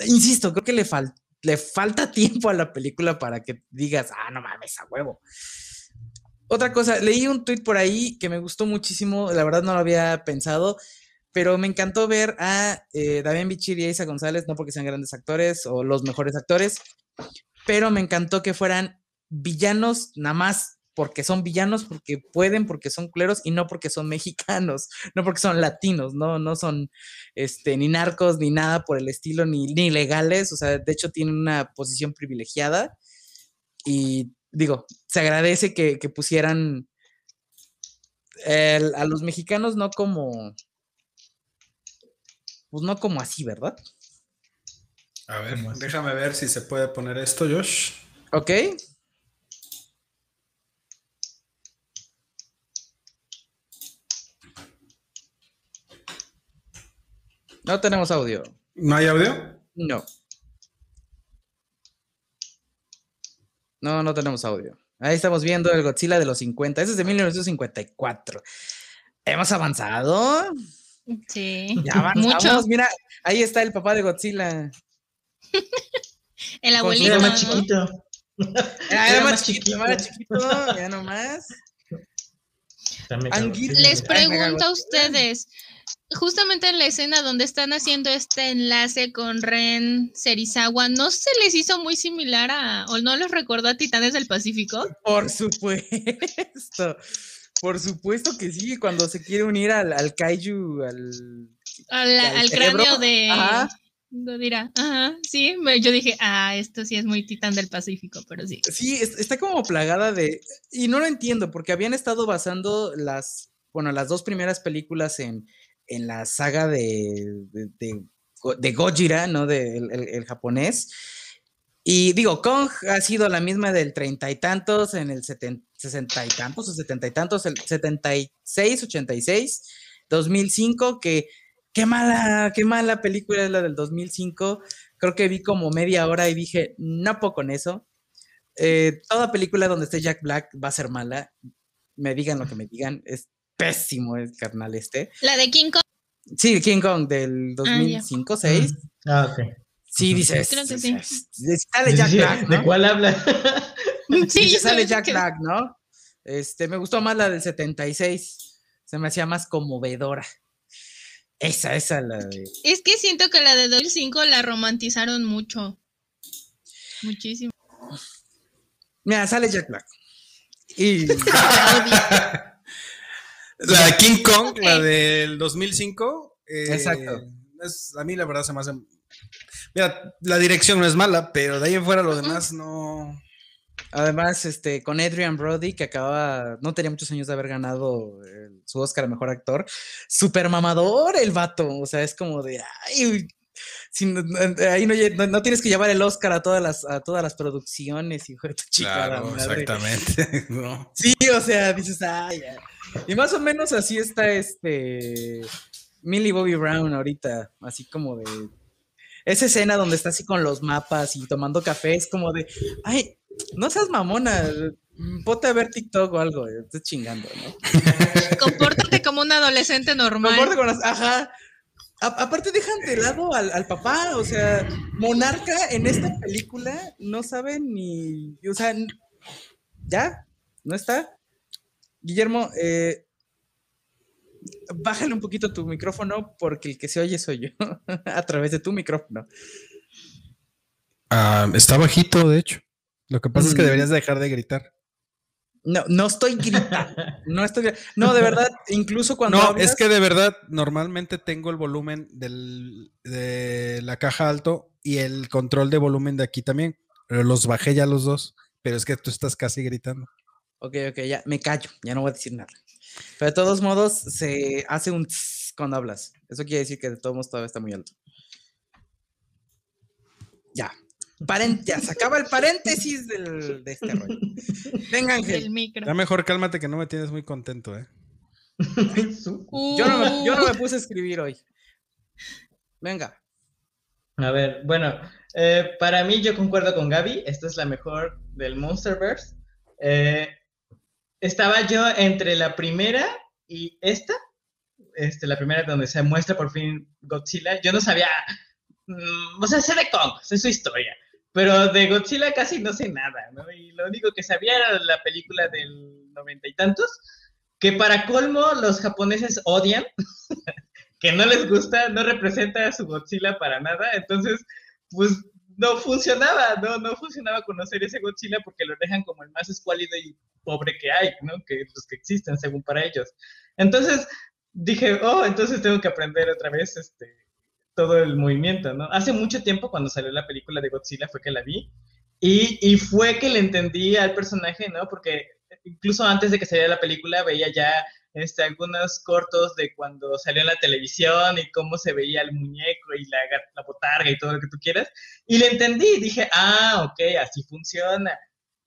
insisto, creo que le, le falta tiempo a la película para que digas, ah, no mames, a huevo. Otra cosa, leí un tweet por ahí que me gustó muchísimo, la verdad no lo había pensado, pero me encantó ver a eh, David Bichir y Isa González, no porque sean grandes actores o los mejores actores, pero me encantó que fueran villanos nada más porque son villanos, porque pueden, porque son culeros y no porque son mexicanos, no porque son latinos, no, no son este, ni narcos ni nada por el estilo, ni, ni legales, o sea, de hecho tienen una posición privilegiada y digo, se agradece que, pusieran a los mexicanos no como, pues no como así, ¿verdad? A ver, déjame ver si se puede poner esto, Josh. Ok. No tenemos audio. ¿No hay audio? No. No, no tenemos audio. Ahí estamos viendo el Godzilla de los 50. Ese es de 1954. Hemos avanzado. Sí. Ya avanzamos. Mira, ahí está el papá de Godzilla. el abuelito. Era más chiquito. Era, más, chiquito, era chiquito, ya nomás. Les pregunto a ustedes, justamente en la escena donde están haciendo este enlace con Ren Serizawa, ¿no se les hizo muy similar a, o no les recordó a Titanes del Pacífico? Por supuesto, por supuesto que sí, cuando se quiere unir al, al kaiju, al... Al, cráneo de... lo dirá. Ajá, sí, yo dije, ah, esto sí es muy titán del Pacífico, pero sí. Sí, está como plagada de. Y no lo entiendo, porque habían estado basando las, bueno, las dos primeras películas en, en la saga de, de, de, Gojira, ¿no? De el, japonés. Y digo, Kong ha sido la misma del treinta y tantos, en el sesenta y tantos, o setenta y tantos, el setenta y seis, ochenta y seis, dos mil cinco, que qué mala, qué mala película es la del 2005. Creo que vi como media hora y dije, no puedo con eso. Eh, toda película donde esté Jack Black va a ser mala. Me digan lo que me digan. Es pésimo el carnal este. ¿La de King Kong? Sí, King Kong del 2005, ah, 6. Ah, ok. Sí, dice. Creo que sí. Sale Jack Black. ¿De cuál habla? sí, sale Jack Black, ¿no? Este, me gustó más la del 76. Se me hacía más conmovedora. Esa, esa la de... Es que siento que la de 2005 la romantizaron mucho. Muchísimo. Mira, sale Jack Black. Y... la de King Kong, la del 2005. Eh, Exacto. a mí la verdad se me hace... Mira, la dirección no es mala, pero de ahí en fuera lo demás no... Además, este, con Adrian Brody, que acababa, no tenía muchos años de haber ganado su Oscar a Mejor Actor, super mamador el vato, o sea, es como de, ay, ahí no, tienes que llevar el Oscar a todas las, a todas las producciones, hijo de tu chica. Claro, exactamente. Sí, o sea, dices, ay, y más o menos así está este Millie Bobby Brown ahorita, así como de esa escena donde está así con los mapas y tomando café, es como de, ay, no seas mamona, ponte a ver TikTok o algo, estás chingando, ¿no? Compórtate como un adolescente normal. Compórtate con las, ajá. aparte dejan de lado al, papá, o sea, Monarca en esta película no sabe ni, o sea, ya, no está. Guillermo, eh, bájale un poquito tu micrófono porque el que se oye soy yo a través de tu micrófono. Ah, está bajito, de hecho. Lo que pasa es que deberías dejar de gritar. No, no estoy gritando. No estoy. No, de verdad, incluso cuando. No, es que de verdad, normalmente tengo el volumen de la caja alto y el control de volumen de aquí también. Pero los bajé ya los dos. Pero es que tú estás casi gritando. Ok, ok, ya me callo, ya no voy a decir nada. Pero de todos modos, se hace un cuando hablas. Eso quiere decir que de todos modos todavía está muy alto. Ya, se acaba el paréntesis del, de este rollo. Venga, Ángel. Ya mejor cálmate que no me tienes muy contento, ¿eh? yo, no me, yo, no me, puse a escribir hoy. Venga. A ver, bueno, eh, para mí yo concuerdo con Gaby, esta es la mejor del Monsterverse. Eh, estaba yo entre la primera y esta, este, la primera donde se muestra por fin Godzilla. Yo no sabía, mm, o sea, sé de Kong, sé su historia, pero de Godzilla casi no sé nada, ¿no? Y lo único que sabía era la película del noventa y tantos, que para colmo los japoneses odian, que no les gusta, no representa a su Godzilla para nada, entonces, pues no funcionaba, no, no funcionaba conocer ese Godzilla porque lo dejan como el más escuálido y pobre que hay, ¿no? Que los que existen según para ellos. Entonces dije, oh, entonces tengo que aprender otra vez este, todo el movimiento, ¿no? Hace mucho tiempo cuando salió la película de Godzilla fue que la vi y, y fue que le entendí al personaje, ¿no? Porque incluso antes de que saliera la película veía ya este, algunos cortos de cuando salió en la televisión y cómo se veía el muñeco y la, la botarga y todo lo que tú quieras. Y le entendí, dije, ah, ok, así funciona.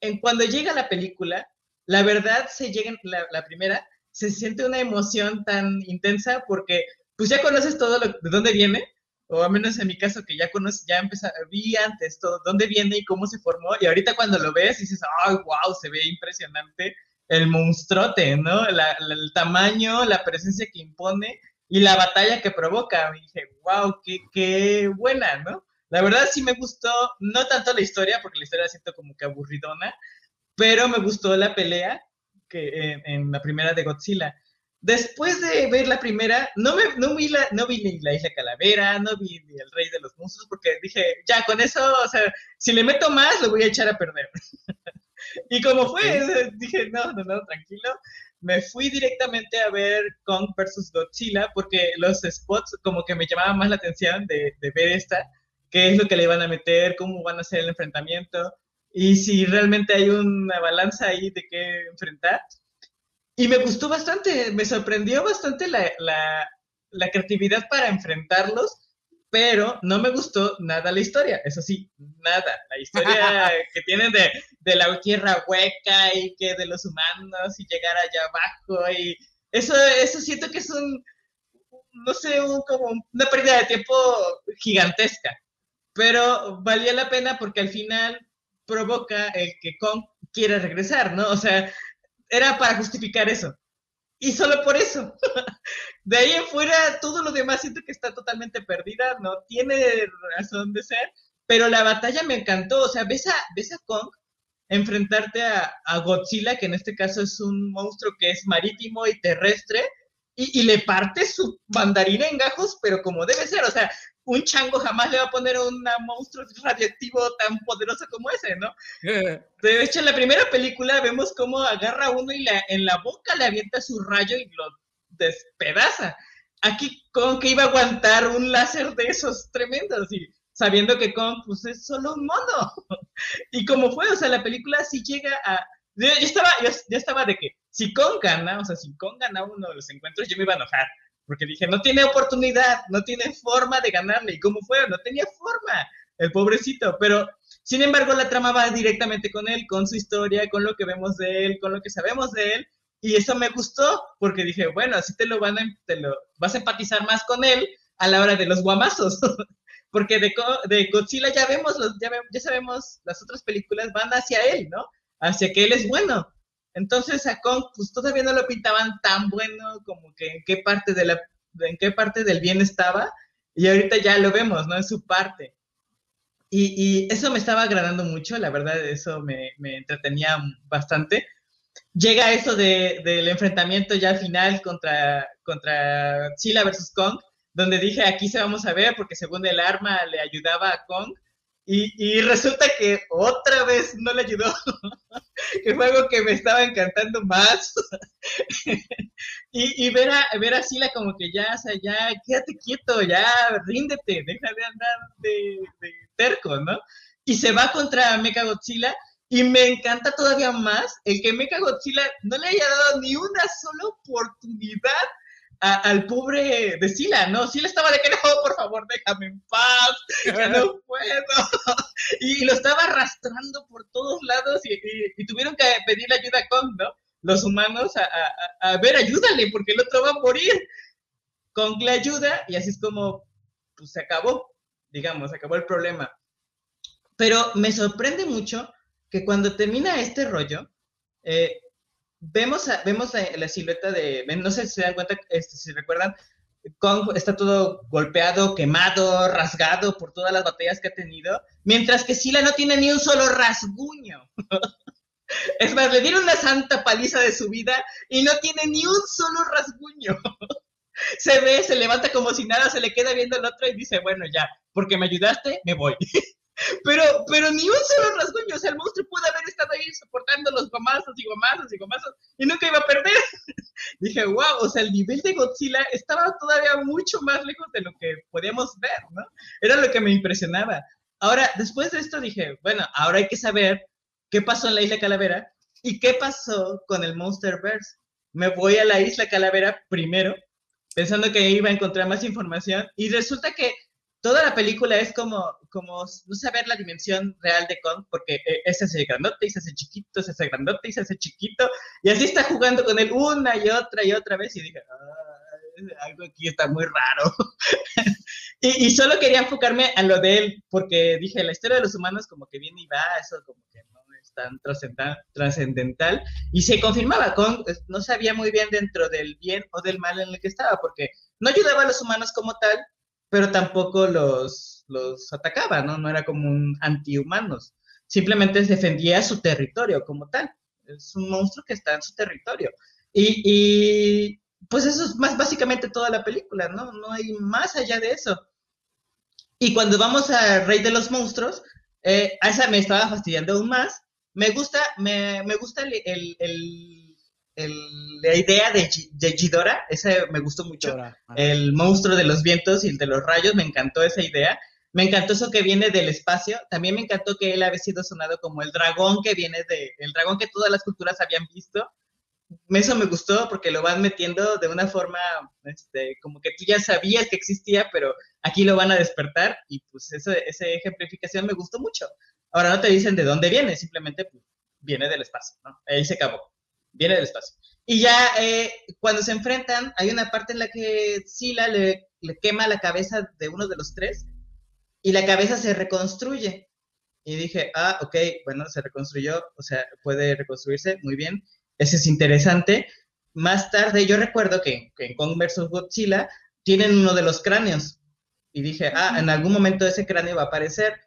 En cuando llega la película, la verdad se llega, la, la primera, se siente una emoción tan intensa porque pues ya conoces todo lo, de dónde viene, o al menos en mi caso que ya conocí, ya empecé, vi antes todo, dónde viene y cómo se formó, y ahorita cuando lo ves dices, ay, wow, se ve impresionante el monstruote, ¿no? el tamaño, la presencia que impone y la batalla que provoca. Me dije, wow, qué, qué buena, ¿no? La verdad sí me gustó, no tanto la historia, porque la historia la siento como que aburridona, pero me gustó la pelea que en la primera de Godzilla después de ver la primera, no, me, no, vi, la, no vi ni la Isla Calavera, no vi ni el Rey de los Monstruos, porque dije, ya, con eso, o sea, si le meto más, lo voy a echar a perder. y como fue, dije, no, no, no, tranquilo. Me fui directamente a ver Kong vs. Godzilla porque los spots como que me llamaban más la atención de, de ver esta, qué es lo que le van a meter, cómo van a hacer el enfrentamiento y si realmente hay una balanza ahí de qué enfrentar. Y me gustó bastante, me sorprendió bastante la, la, la creatividad para enfrentarlos pero no me gustó nada la historia, eso sí, nada. La historia que tienen de, de, la tierra hueca y que de los humanos y llegar allá abajo y eso, eso siento que es un, no sé, un, como una pérdida de tiempo gigantesca, pero valía la pena porque al final provoca el que Kong quiera regresar, ¿no? O sea, era para justificar eso y solo por eso. De ahí en fuera, todo lo demás siento que está totalmente perdida, no tiene razón de ser, pero la batalla me encantó, o sea, ves a, ves a Kong enfrentarte a, a Godzilla, que en este caso es un monstruo que es marítimo y terrestre, y, y, le parte su mandarina en gajos, pero como debe ser, o sea, un chango jamás le va a poner un monstruo radioactivo tan poderoso como ese, ¿no? De hecho, en la primera película vemos cómo agarra uno y la, en la boca le avienta su rayo y lo despedaza. Aquí con que iba a aguantar un láser de esos tremendos y sabiendo que Kong pues es solo un mono. y como fue, o sea, la película sí llega a... Yo, estaba, yo, yo estaba de que si Kong gana, o sea, si Kong gana uno de los encuentros, yo me iba a enojar porque dije, no tiene oportunidad, no tiene forma de ganarle. ¿Y cómo fue? No tenía forma, el pobrecito. Pero, sin embargo, la trama va directamente con él, con su historia, con lo que vemos de él, con lo que sabemos de él. Y eso me gustó, porque dije, bueno, así te lo, van a, te lo vas a empatizar más con él a la hora de los guamazos. porque de, de Godzilla ya vemos, los, ya, ya sabemos, las otras películas van hacia él, ¿no? Hacia que él es bueno. Entonces a Kong pues todavía no lo pintaban tan bueno como que en qué parte de la en qué parte del bien estaba y ahorita ya lo vemos, ¿no? En su parte. Y, eso me estaba agradando mucho, la verdad, eso me, entretenía bastante. Llega eso de, del enfrentamiento ya final contra, contra Silla versus Kong, donde dije, aquí se vamos a ver, porque según el arma le ayudaba a Kong, y, resulta que otra vez no le ayudó, que fue algo que me estaba encantando más. y, ver, a, ver a Sila como que ya, ya, quédate quieto, ya, ríndete, deja de andar de, terco, ¿no? Y se va contra Mecha Godzilla y me encanta todavía más el que Mecha Godzilla no le haya dado ni una sola oportunidad al pobre de Sila, ¿no? Sila estaba de que no, por favor, déjame en paz, ya no puedo. Y lo estaba arrastrando por todos lados y, tuvieron que pedirle ayuda a Kong, ¿no? Los humanos a, ver, ayúdale, porque el otro va a morir. Kong le ayuda y así es como pues, se acabó, digamos, se acabó el problema. Pero me sorprende mucho que cuando termina este rollo, eh, vemos, vemos la, silueta de, no sé si se dan cuenta, este, si recuerdan, Kong está todo golpeado, quemado, rasgado por todas las batallas que ha tenido, mientras que Sila no tiene ni un solo rasguño. es más, le dieron una santa paliza de su vida y no tiene ni un solo rasguño. se ve, se levanta como si nada, se le queda viendo al otro y dice, bueno, ya, porque me ayudaste, me voy. Pero, pero ni un solo rasguño, o sea, el monstruo pudo haber estado ahí soportando los gomazos y gomazos y gomazos y nunca iba a perder. Dije, wow, o sea, el nivel de Godzilla estaba todavía mucho más lejos de lo que podíamos ver, ¿no? Era lo que me impresionaba. Ahora, después de esto dije, bueno, ahora hay que saber qué pasó en la Isla Calavera y qué pasó con el Monsterverse. Me voy a la Isla Calavera primero, pensando que iba a encontrar más información y resulta que toda la película es como, como no saber la dimensión real de Kong, porque eh, ese es el grandote y se hace chiquito, se hace grandote y se hace chiquito, y así está jugando con él una y otra y otra vez, y dije, algo aquí está muy raro. y, y, solo quería enfocarme a lo de él, porque dije, la historia de los humanos como que viene y va, eso como que no es tan trascendental, y se confirmaba, Kong no sabía muy bien dentro del bien o del mal en el que estaba, porque no ayudaba a los humanos como tal, pero tampoco los, los atacaba, ¿no? No era como un antihumanos. Simplemente defendía su territorio como tal. Es un monstruo que está en su territorio. Y, y pues eso es más básicamente toda la película, ¿no? No hay más allá de eso. Y cuando vamos a Rey de los Monstruos, eh, a esa me estaba fastidiando aún más, Me gusta, me, me gusta el, el, el, la idea de, de Ghidorah, ese me gustó mucho. El monstruo de los vientos y el de los rayos, me encantó esa idea. Me encantó eso que viene del espacio. También me encantó que él había sido sonado como el dragón que viene de, el dragón que todas las culturas habían visto eso me gustó porque lo van metiendo de una forma, este, como que tú ya sabías que existía, pero aquí lo van a despertar y pues eso, esa ejemplificación me gustó mucho. Ahora no te dicen de dónde viene, simplemente pues, viene del espacio, ¿no? Ahí se acabó, viene del espacio. Y ya eh, cuando se enfrentan, hay una parte en la que Sila le, le quema la cabeza de uno de los tres y la cabeza se reconstruye. Y dije, ah, ok, bueno, se reconstruyó, o sea, puede reconstruirse, muy bien. Ese es interesante. Más tarde, yo recuerdo que, en Kong vs. Godzilla tienen uno de los cráneos. Y dije, ah, en algún momento ese cráneo va a aparecer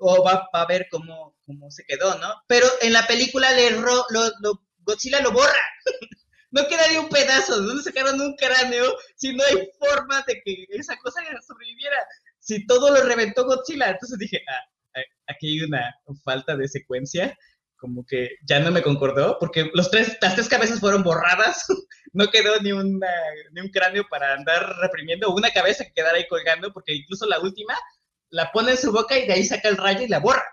o va, a ver cómo, cómo, se quedó, ¿no? Pero en la película le lo, Godzilla lo borra. no queda ni un pedazo. ¿De dónde sacaron un cráneo si no hay forma de que esa cosa sobreviviera? Si todo lo reventó Godzilla. Entonces dije, ah, aquí hay una falta de secuencia como que ya no me concordó, porque los tres, las tres cabezas fueron borradas, no quedó ni, una, ni un cráneo para andar reprimiendo, una cabeza que quedara ahí colgando, porque incluso la última la pone en su boca y de ahí saca el rayo y la borra.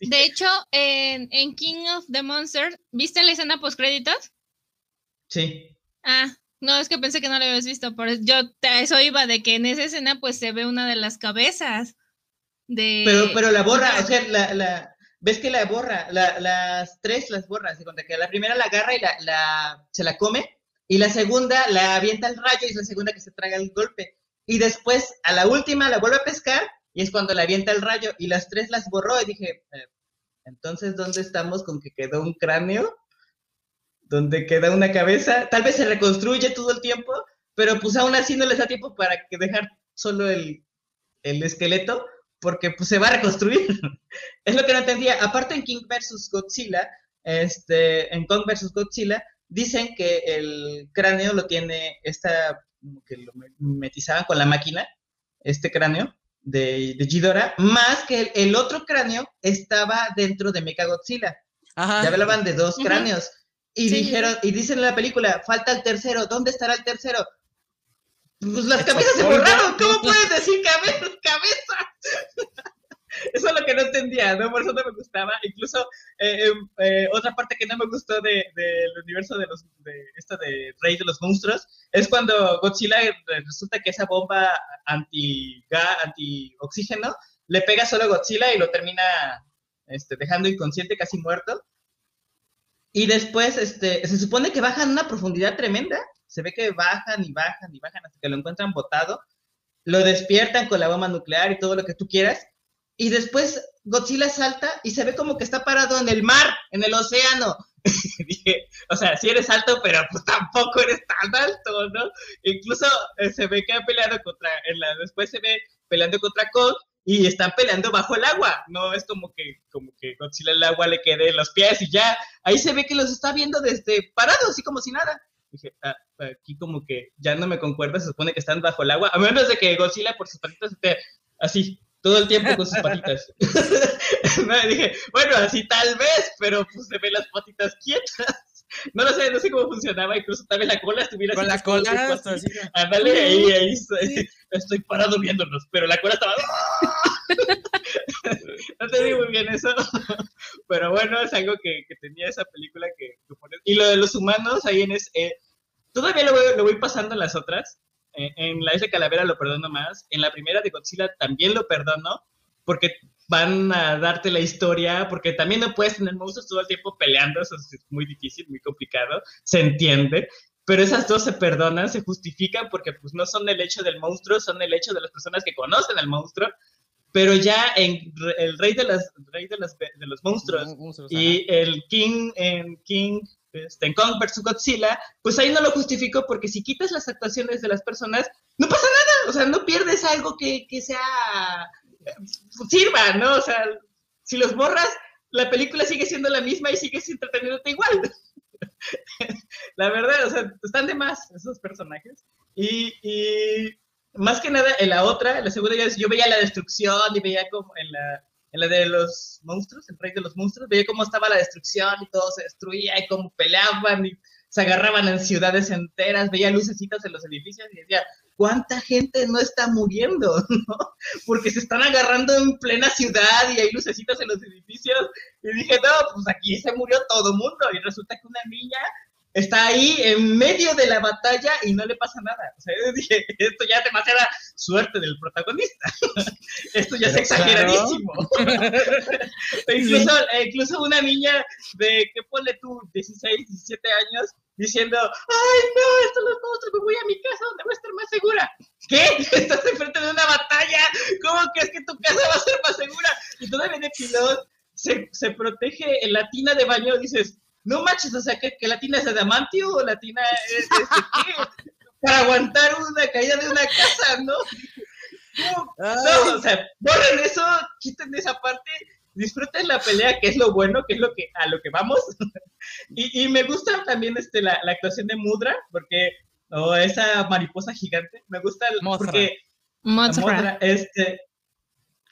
De hecho, en, King of the Monsters, ¿viste la escena post créditos? Sí. Ah, no, es que pensé que no la habías visto, pero yo a eso iba de que en esa escena pues se ve una de las cabezas de... Pero, pero la borra, o sea, la, la, ves que la borra, las tres las borra, se cuenta que la primera la agarra y la, se la come, y la segunda la avienta el rayo y es la segunda que se traga el golpe. Y después a la última la vuelve a pescar y es cuando la avienta el rayo y las tres las borró y dije, eh, entonces, ¿dónde estamos con que quedó un cráneo? ¿Dónde queda una cabeza? Tal vez se reconstruye todo el tiempo, pero pues aún así no les da tiempo para que dejar solo el, el esqueleto porque pues, se va a reconstruir. es lo que no entendía. Aparte en King vs. Godzilla, este, en Kong vs. Godzilla, dicen que el cráneo lo tiene esta, que lo metizaban con la máquina, este cráneo de, de Ghidorah, más que el, otro cráneo estaba dentro de Mecha Godzilla. Ya hablaban de dos cráneos. Y dijeron, y dicen en la película, falta el tercero, ¿dónde estará el tercero? Pues las cabezas se borraron, ¿cómo puedes decir cabeza? cabeza? Eso es lo que no entendía, ¿no? Por eso no me gustaba. Incluso eh, em, eh, otra parte que no me gustó del de, universo de los de esto de Rey de los Monstruos es cuando Godzilla eh, resulta que esa bomba anti anti oxígeno le pega solo a Godzilla y lo termina este, dejando inconsciente, casi muerto. Y después este, se supone que bajan a una profundidad tremenda se ve que bajan y bajan y bajan hasta que lo encuentran botado, lo despiertan con la bomba nuclear y todo lo que tú quieras, y después Godzilla salta y se ve como que está parado en el mar, en el océano. Dije, o sea, si eres alto, pero pues tampoco eres tan alto, ¿no? Incluso eh, se ve que ha peleado contra, en la, después se ve peleando contra Kong y están peleando bajo el agua, no es como que, como que Godzilla el agua le quede en los pies y ya, ahí se ve que los está viendo desde parado, así como si nada. Dije, ah, aquí como que ya no me concuerda, se supone que están bajo el agua, a menos de que Godzilla por sus patitas esté así, todo el tiempo con sus patitas. dije, bueno, así tal vez, pero pues se ven las patitas quietas. No lo sé, no sé cómo funcionaba, incluso también la cola estuviera Con la cola, así. Ándale, ahí, ahí estoy, parado viéndonos, pero la cola estaba... no te digo muy bien eso, pero bueno, es algo que, que tenía esa película que, Y lo de los humanos, ahí en es... Eh, todavía lo voy, lo voy pasando en las otras, en la S Calavera lo perdono más, en la primera de Godzilla también lo perdono, porque van a darte la historia, porque también no puedes tener monstruos todo el tiempo peleando, eso es muy difícil, muy complicado, se entiende, pero esas dos se perdonan, se justifican porque pues no son el hecho del monstruo, son el hecho de las personas que conocen al monstruo, pero ya en el rey de las rey de, de los monstruos, y el king en King este, en Kong vs Godzilla, pues ahí no lo justifico porque si quitas las actuaciones de las personas, no pasa nada, o sea, no pierdes algo que, que sea sirva, ¿no? O sea, si los borras, la película sigue siendo la misma y sigues entreteniéndote igual. la verdad, o sea, están de más esos personajes. Y, y, más que nada, en la otra, en la segunda, yo veía la destrucción y veía como en la, en la de los monstruos, el rey de los monstruos, veía cómo estaba la destrucción y todo se destruía y cómo peleaban y se agarraban en ciudades enteras, veía lucecitas en los edificios y decía, ¿cuánta gente no está muriendo? Porque se están agarrando en plena ciudad y hay lucecitas en los edificios. Y dije, no, pues aquí se murió todo mundo. Y resulta que una niña está ahí en medio de la batalla y no le pasa nada. O sea, yo dije, esto ya es demasiada suerte del protagonista. esto ya es exageradísimo. incluso, incluso una niña de, ¿qué pone tú? 16, 17 años, diciendo, ay, no, esto los monstruos, me voy a mi casa donde voy a estar más segura. ¿Qué? Estás enfrente de una batalla. ¿Cómo crees que tu casa va a ser más segura? Y todavía de pilot se, se protege en la tina de baño, dices, no manches, o sea, que, que la tina es adamantio o la tina es, ¿qué? Para aguantar una caída de una casa, ¿no? No, o sea, borren eso, quiten esa parte, disfruten la pelea, que es lo bueno, que es lo que a lo que vamos. y, y, me gusta también este, la, la actuación de Mudra, porque, o esa mariposa gigante, me gusta porque... Mudra. este,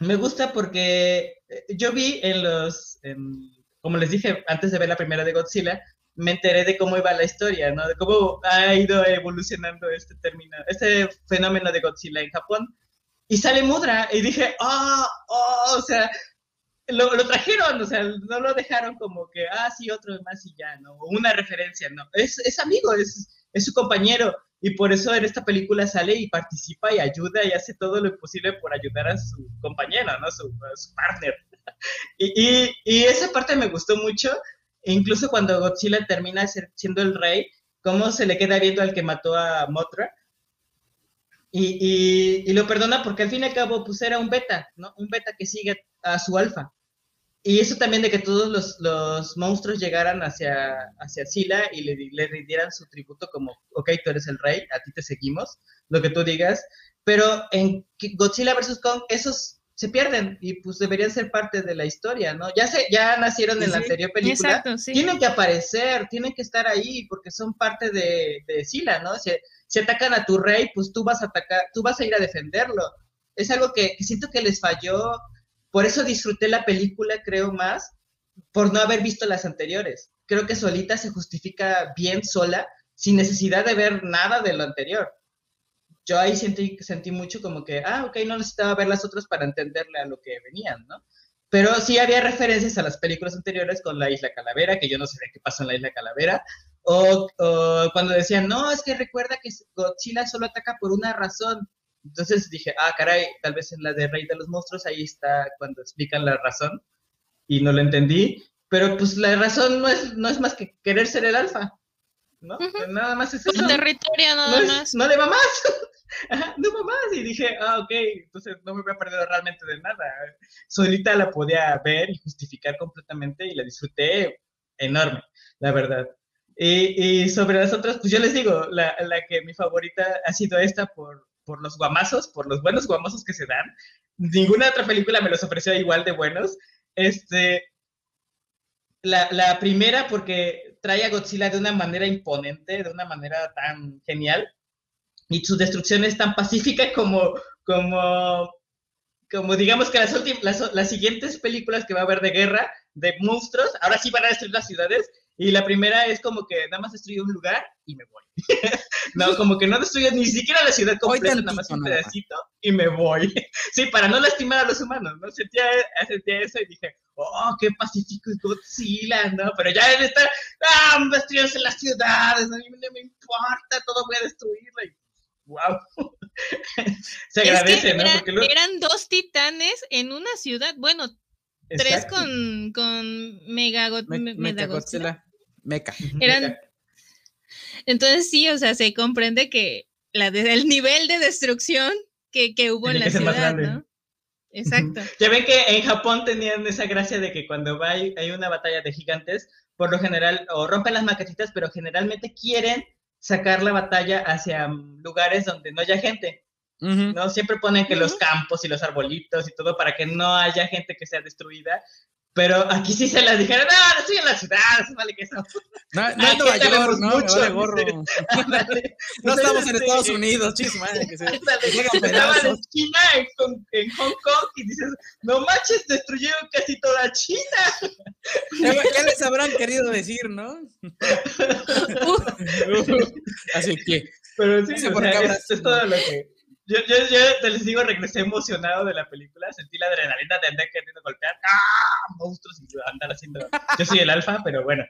me gusta porque eh, yo vi en los... En, como les dije antes de ver la primera de Godzilla, me enteré de cómo iba la historia, ¿no? De cómo ha ido evolucionando este término, este fenómeno de Godzilla en Japón. Y sale Mudra y dije, oh, oh, o sea, lo, lo, trajeron, o sea, no lo dejaron como que, ah, sí, otro más y ya, ¿no? Una referencia, ¿no? Es, es amigo, es, es su compañero. Y por eso en esta película sale y participa y ayuda y hace todo lo posible por ayudar a su compañero, ¿no? Su, a su partner. Y, y, esa parte me gustó mucho, e incluso cuando Godzilla termina siendo el rey, cómo se le queda viendo al que mató a Mothra. Y, y, lo perdona porque al fin y al cabo pues era un beta, ¿no? Un beta que sigue a su alfa. Y eso también de que todos los, los monstruos llegaran hacia, hacia Sila y le, le, rindieran su tributo como, ok, tú eres el rey, a ti te seguimos, lo que tú digas. Pero en Godzilla vs. Kong, esos se pierden y pues deberían ser parte de la historia, ¿no? Ya se, ya nacieron en la anterior película, Exacto, sí. tienen que aparecer, tienen que estar ahí porque son parte de, de Sila, ¿no? Si, si, atacan a tu rey, pues tú vas a atacar, tú vas a ir a defenderlo. Es algo que, que siento que les falló, por eso disfruté la película, creo más, por no haber visto las anteriores. Creo que solita se justifica bien sola, sin necesidad de ver nada de lo anterior yo ahí sentí, sentí mucho como que, ah, ok, no necesitaba ver las otras para entenderle a lo que venían, ¿no? Pero sí había referencias a las películas anteriores con la Isla Calavera, que yo no sé qué pasó en la Isla Calavera, o, o, cuando decían, no, es que recuerda que Godzilla solo ataca por una razón. Entonces dije, ah, caray, tal vez en la de Rey de los Monstruos ahí está cuando explican la razón, y no lo entendí, pero pues la razón no es, no es más que querer ser el alfa, ¿no? Uh -huh. Nada más es eso. Territorio nada no es, más. No le va más. no mamá, y dije, ah, ok, entonces no me voy a perder realmente de nada. Solita la podía ver y justificar completamente y la disfruté enorme, la verdad. Y, y sobre las otras, pues yo les digo, la, la, que mi favorita ha sido esta por, por los guamazos, por los buenos guamazos que se dan. Ninguna otra película me los ofreció igual de buenos. Este, la, la primera porque trae a Godzilla de una manera imponente, de una manera tan genial y su destrucción es tan pacífica como, como, como digamos que las, últimas, las, las, siguientes películas que va a haber de guerra, de monstruos, ahora sí van a destruir las ciudades, y la primera es como que nada más destruye un lugar y me voy. no, como que no destruye ni siquiera la ciudad completa, nada más un pedacito y me voy. sí, para no lastimar a los humanos, ¿no? Sentía, sentía eso y dije, oh, qué pacífico es Godzilla, ¿no? Pero ya en estar, ah, destruyendo las ciudades, a mí no me importa, todo voy a destruirlo. Y wow. Se agradece, es que ¿no? Eran, luego... eran, dos titanes en una ciudad, bueno, Exacto. tres con, con Mega, Me, Mega Godzilla. Eran, entonces sí, o sea, se comprende que la el nivel de destrucción que, que hubo Tiene en la ciudad, ¿no? Exacto. Ya ven que en Japón tenían esa gracia de que cuando va, hay, hay una batalla de gigantes, por lo general, o rompen las maquetitas, pero generalmente quieren sacar la batalla hacia lugares donde no haya gente. ¿No? Siempre ponen que los campos y los arbolitos y todo para que no haya gente que sea destruida. Pero aquí sí se las dijeron, no, no estoy en la ciudad, vale que eso. No, no en Nueva York, no, mucho, gorro. no estamos en Estados Unidos, chis, madre, que se Estaba en China, en, en, Hong Kong, y dices, no manches, destruyeron casi toda China. ¿Qué les habrán querido decir, no? Así que... Pero sí, o sea, es, es todo lo que yo, yo, yo les digo, regresé emocionado de la película, sentí la adrenalina de andar queriendo golpear ¡ah! monstruos y andar haciendo. Yo soy el alfa, pero bueno.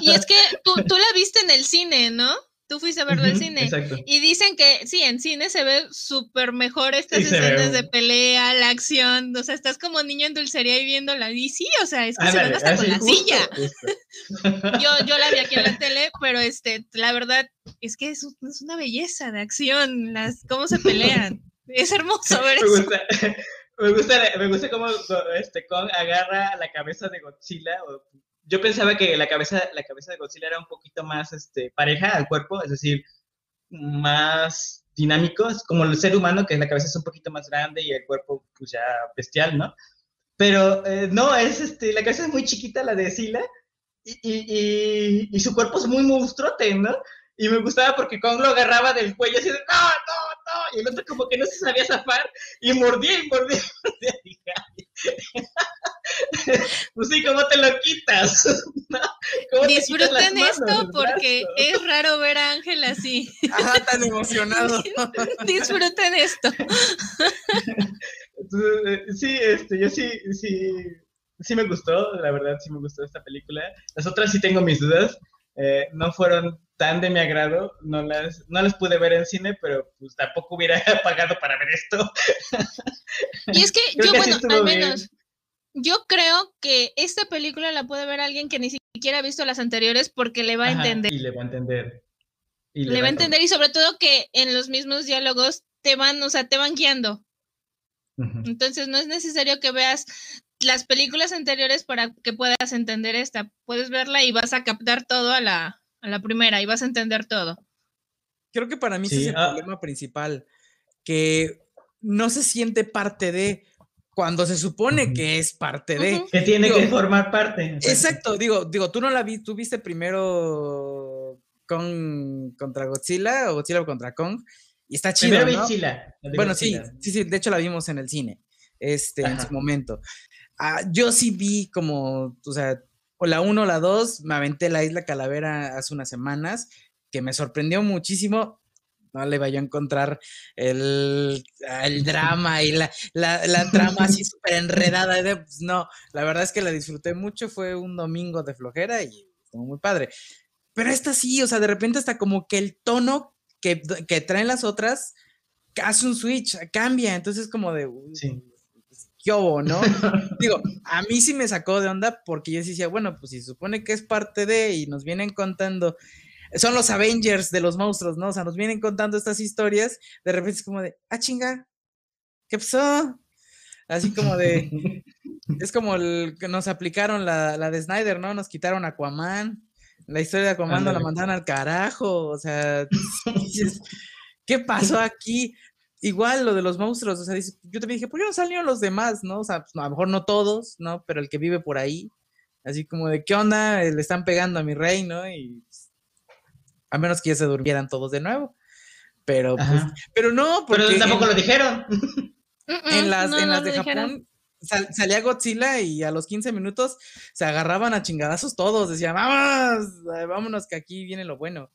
Y es que tú, tú la viste en el cine, ¿no? Tú fuiste a verlo al cine. Y dicen que sí, en cine se ve súper mejor estas escenas de pelea, la acción. O sea, estás como niño en dulcería y viéndola. Y sí, o sea, es que se ven hasta con la silla. yo, yo la vi aquí en la tele, pero este, la verdad es que es, una belleza de acción, las, cómo se pelean. Es hermoso ver me Gusta, me gusta, me gusta cómo este Kong agarra la cabeza de Godzilla o yo pensaba que la cabeza, la cabeza de Godzilla era un poquito más este, pareja al cuerpo, es decir, más dinámico, es como el ser humano, que la cabeza es un poquito más grande y el cuerpo pues ya bestial, ¿no? Pero eh, no, es este, la cabeza es muy chiquita, la de Sila, y, y, y, su cuerpo es muy monstruote, ¿no? Y me gustaba porque Kong lo agarraba del cuello así de, no, no, no, y el otro como que no se sabía zafar, y mordía y mordía y mordía. pues sí, ¿cómo te lo quitas? Disfruten esto porque es raro ver a Ángel así. Ajá, tan emocionado. Disfruten esto. Eh, sí, este, yo sí, sí, sí me gustó, la verdad sí me gustó esta película. Las otras sí tengo mis dudas. Eh, no fueron tan de mi agrado, no las, no las pude ver en cine, pero pues tampoco hubiera pagado para ver esto. Y es que yo, bueno, al menos, yo creo que esta película la puede ver alguien que ni siquiera ha visto las anteriores porque le va a entender. Y le va a entender. le, va a entender y sobre todo que en los mismos diálogos te van, o sea, te van guiando. Entonces no es necesario que veas las películas anteriores para que puedas entender esta. Puedes verla y vas a captar todo a la, a la primera y vas a entender todo. Creo que para mí ese es el ah. problema principal, que no se siente parte de, cuando se supone que es parte de. Que tiene que formar parte. Exacto, digo, digo, tú no la vi, tú viste primero Kong contra Godzilla o Godzilla contra Kong y está chido. Primero Godzilla. Bueno, sí, sí, sí, de hecho la vimos en el cine, este, en su momento. Ah, yo sí vi como, o sea, o la 1 o la 2, me aventé la Isla Calavera hace unas semanas, que me sorprendió muchísimo no le vaya a encontrar el, el drama y la, la, la trama así súper enredada. Pues no, la verdad es que la disfruté mucho, fue un domingo de flojera y estuvo muy padre. Pero esta sí, o sea, de repente hasta como que el tono que, que traen las otras hace un switch, cambia, entonces como de... Sí. ¿Qué ¿no? Digo, a mí sí me sacó de onda porque yo sí decía, bueno, pues si se supone que es parte de y nos vienen contando son los Avengers de los monstruos, ¿no? O sea, nos vienen contando estas historias, de repente es como de, ah, chinga, ¿qué pasó? Así como de, es como el que nos aplicaron la, la de Snyder, ¿no? Nos quitaron Aquaman, la historia de Aquaman la mandaron al carajo, o sea, ¿qué pasó aquí? Igual lo de los monstruos, o sea, yo también dije, ¿por qué no salieron los demás, no? O sea, pues, a lo mejor no todos, ¿no? Pero el que vive por ahí, así como de, ¿qué onda? Le están pegando a mi rey, ¿no? Y a menos que ya se durmieran todos de nuevo. Pero, pues, pero no, porque. Pero tampoco lo dijeron. En las, en las de Japón salía Godzilla y a los 15 minutos se agarraban a chingadazos todos. Decían, vamos, vámonos, que aquí viene lo bueno.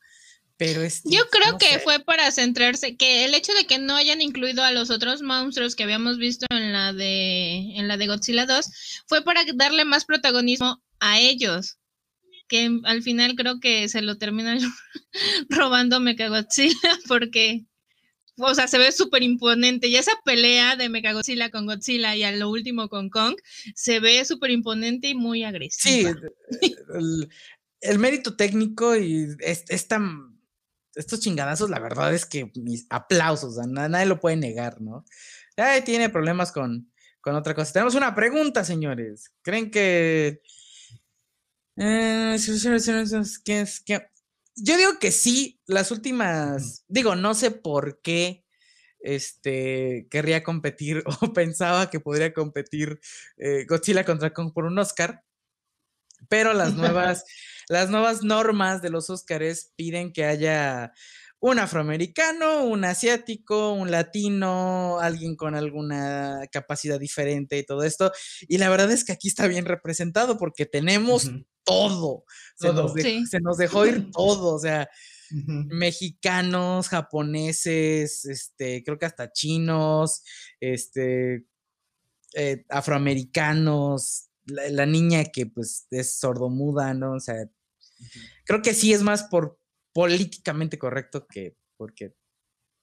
Pero es. Yo creo que fue para centrarse, que el hecho de que no hayan incluido a los otros monstruos que habíamos visto en la de, en la de Godzilla 2, fue para darle más protagonismo a ellos que al final creo que se lo terminan robando Mechagodzilla porque, o sea, se ve súper imponente. Y esa pelea de Mechagodzilla con Godzilla y a lo último con Kong se ve súper imponente y muy agresiva. Sí, el, mérito técnico y es, estos chingadazos, la verdad es que mis aplausos, nadie lo puede negar, ¿no? tiene problemas con, con otra cosa. Tenemos una pregunta, señores. ¿Creen que eh, yo digo que sí, las últimas, digo, no sé por qué este, querría competir o pensaba que podría competir eh, Godzilla contra Kong por un Oscar, pero las nuevas, las nuevas normas de los Oscars piden que haya un afroamericano, un asiático, un latino, alguien con alguna capacidad diferente y todo esto. Y la verdad es que aquí está bien representado porque tenemos todo. Se, Nos dejó ir todo, o sea, mexicanos, japoneses, este, creo que hasta chinos, este, eh, afroamericanos, la, niña que pues es sordomuda, ¿no? O sea, creo que sí es más por políticamente correcto que porque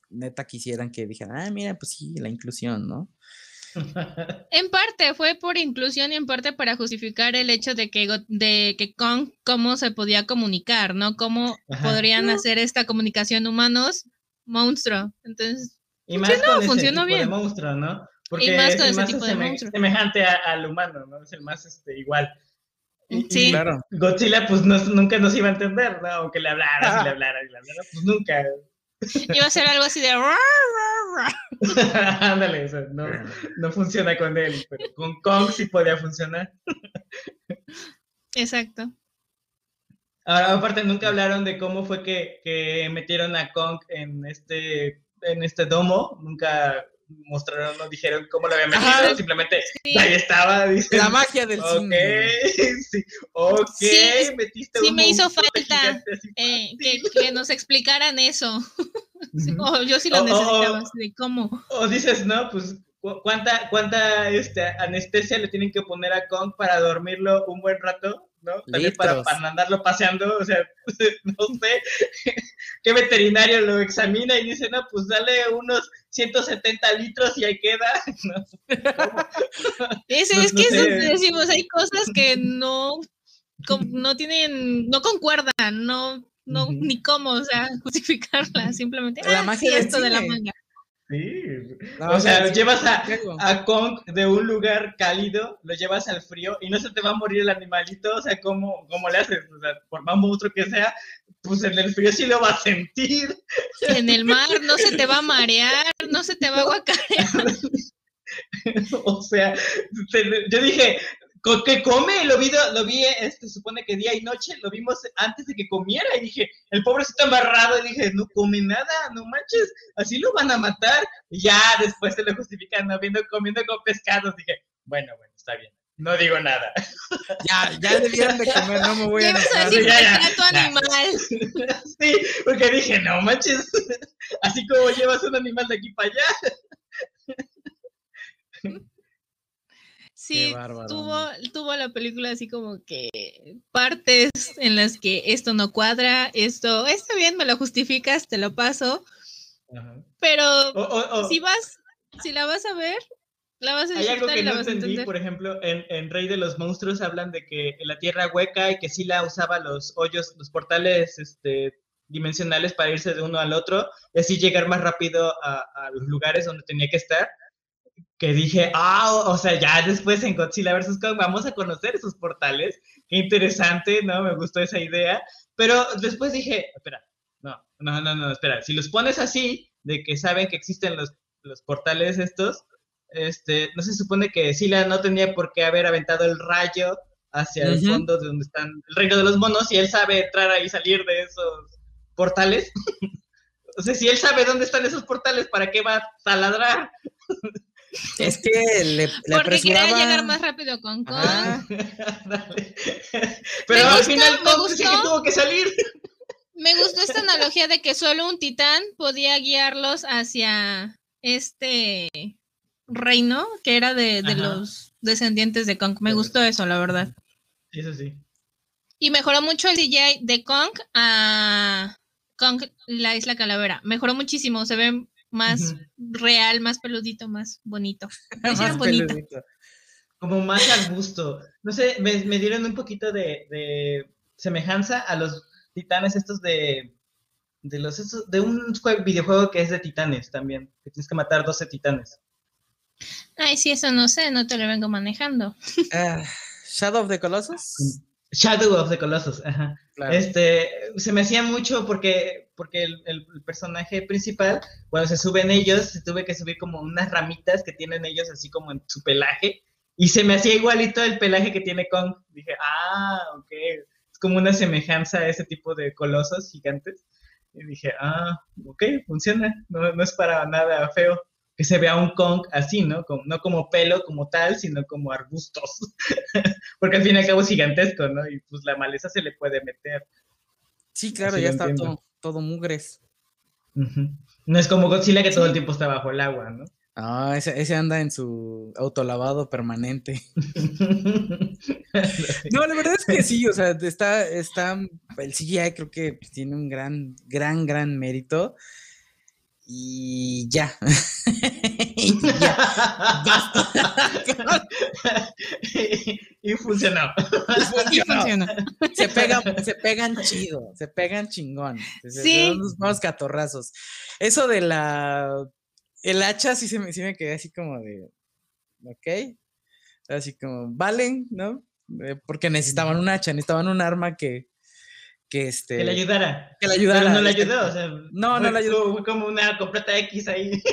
neta quisieran que dijeran, ah, mira, pues sí, la inclusión, ¿no? En parte fue por inclusión y en parte para justificar el hecho de que, de que con cómo se podía comunicar, ¿no? Cómo podrían hacer esta comunicación humanos monstruo. Entonces, y más con funcionó bien. monstruo, ¿no? Porque y más con ese tipo de monstruo. Semejante al humano, ¿no? Es el más este, igual. Sí, claro. Godzilla, pues nunca nos iba a entender, ¿no? Aunque le hablara, si le hablara, y le hablara, pues nunca. Iba a ser algo así de. Ándale, no, no funciona con él, pero con Kong sí podía funcionar. Exacto. Ahora, aparte, nunca hablaron de cómo fue que, que metieron a Kong en este, en este domo. Nunca mostraron, no dijeron cómo lo habían metido, simplemente ahí estaba. la magia del cine. Sí, ok, sí, metiste sí me hizo falta eh, que, que, nos explicaran eso. yo sí lo necesitaba, de cómo. O dices, no, pues ¿Cuánta, cuánta este, anestesia le tienen que poner a Kong para dormirlo un buen rato? ¿no? También para, para, andarlo paseando, o sea, no sé, qué veterinario lo examina y dice, no, pues dale unos 170 litros y ahí queda. es, es que decimos, hay cosas que no, no tienen, no concuerdan, no, no, ni cómo, o sea, justificarla, simplemente, la ah, magia esto de la manga. Sí. o sea, llevas a, a, Kong de un lugar cálido, lo llevas al frío y no se te va a morir el animalito. O sea, ¿cómo, cómo le haces? O sea, por más monstruo que sea, pues en el frío sí lo va a sentir. En el mar no se te va a marear, no se te va a guacarear. o sea, yo dije, que come, lo vi, lo vi, este, supone que día y noche, lo vimos antes de que comiera y dije, el pobrecito embarrado, y dije, no come nada, no manches, así lo van a matar. Y ya después se lo justifican, ¿no? Viendo, comiendo con pescados, dije, bueno, bueno, está bien. No digo nada. Ya, ya debieron de comer, no me voy a dejar. Sí, ya, ya, tu animal. Sí, porque dije, no manches, así como llevas un animal de aquí para allá. Sí, tuvo, tuvo la película así como que partes en las que esto no cuadra, esto está bien, me lo justificas, te lo paso. Pero si vas, si la vas a ver, la vas a Hay algo que no entendí, por ejemplo, en, en, Rey de los Monstruos hablan de que la tierra hueca y que sí la usaba los hoyos, los portales este, dimensionales para irse de uno al otro y así llegar más rápido a, a los lugares donde tenía que estar que dije, ah, o sea, ya después en Godzilla vs. Kong vamos a conocer esos portales. Qué interesante, ¿no? Me gustó esa idea. Pero después dije, espera, no, no, no, no, espera. Si los pones así, de que saben que existen los, los portales estos, este, no se supone que Sila no tenía por qué haber aventado el rayo hacia el fondo de donde están el reino de los monos y él sabe entrar ahí y salir de esos portales. o sea, si él sabe dónde están esos portales, ¿para qué va a taladrar? Es que le, le Porque quería llegar más rápido con Kong. Pero al final Kong sí que tuvo que salir. Me gustó esta analogía de que solo un titán podía guiarlos hacia este reino que era de, de los descendientes de Kong. Me gustó eso, la verdad. Eso sí. Y mejoró mucho el DJ de Kong a Kong, la isla Calavera. Mejoró muchísimo. Se ve más real, más peludito, más bonito. más bonito. Como más al gusto. No sé, me, dieron un poquito de, semejanza a los titanes estos de, de los de un videojuego que es de titanes también, que tienes que matar 12 titanes. Ay, sí, eso no sé, no te lo vengo manejando. Ah, Shadow of the Colossus. Shadow of the Colossus, ajá. Este, se me hacía mucho porque, porque el, personaje principal, cuando se suben ellos, se tuve que subir como unas ramitas que tienen ellos así como en su pelaje, y se me hacía igualito el pelaje que tiene Kong. Dije, ah, ok, es como una semejanza a ese tipo de colosos gigantes. Y dije, ah, ok, funciona, no, no es para nada feo que se vea un Kong así, ¿no? Como, no como pelo como tal, sino como arbustos. Porque al fin y al cabo es gigantesco, ¿no? Y pues la maleza se le puede meter. Sí, claro, ya está todo, mugres. No es como Godzilla que todo el tiempo está bajo el agua, ¿no? Ah, ese, anda en su autolavado permanente. no, la verdad es que sí, o sea, está, está, el CGI creo que tiene un gran, gran, gran mérito y ya. y ya. Basta. y, funcionó. Y funcionó. Se pegan, se pegan chido, se pegan chingón. Sí. Son unos catorrazos. Eso de la. El hacha sí, se me, sí me quedé así como de. Ok. Así como, valen, ¿no? Eh, porque necesitaban un hacha, necesitaban un arma que, que este que le ayudara. que le ayudara pero no le ayudó o sea no no le ayudó. fue como una completa X ahí.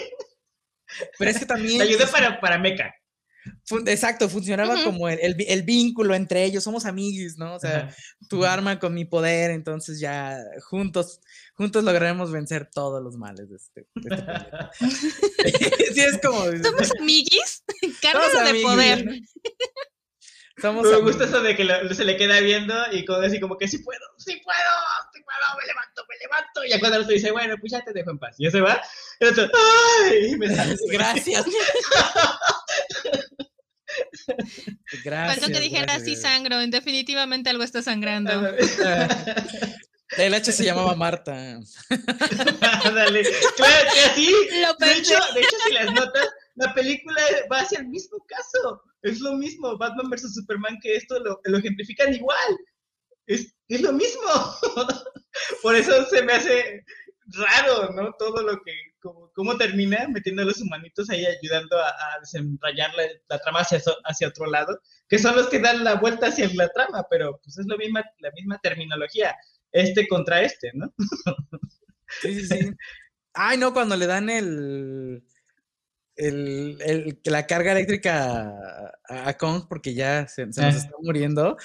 Pero es que también le ayudó para para Mecha Exacto, funcionaba como el, el, vínculo entre ellos, somos amigos, ¿no? O sea, tu arma con mi poder, entonces ya juntos, juntos lograremos vencer todos los males de este, sí, es como... Somos amiguis, cargas de poder. Me gusta eso de que se le queda viendo y con así como que sí puedo, sí puedo, sí puedo, me levanto, me levanto. Y cuando el otro dice, bueno, pues ya te dejo en paz. Y ya se va. Y el otro, ¡ay! Me sale. Gracias. Gracias. Faltó que dijera sí sangro, definitivamente algo está sangrando. El H se llamaba Marta. Dale. Claro que así. de, hecho, de hecho, si las notas, la película va hacia el mismo caso. Es lo mismo, Batman vs. Superman, que esto lo, lo ejemplifican igual. Es, es lo mismo. Por eso se me hace raro, ¿no? Todo lo que, cómo termina metiendo a los humanitos ahí ayudando a, a desenrayar la, trama hacia, hacia otro lado, que son los que dan la vuelta hacia la trama, pero pues es lo misma, la misma terminología, este contra este, ¿no? sí, sí, sí. Ay, no, cuando le dan el, el, el, la carga eléctrica a, Kong porque ya se, nos ah. está muriendo.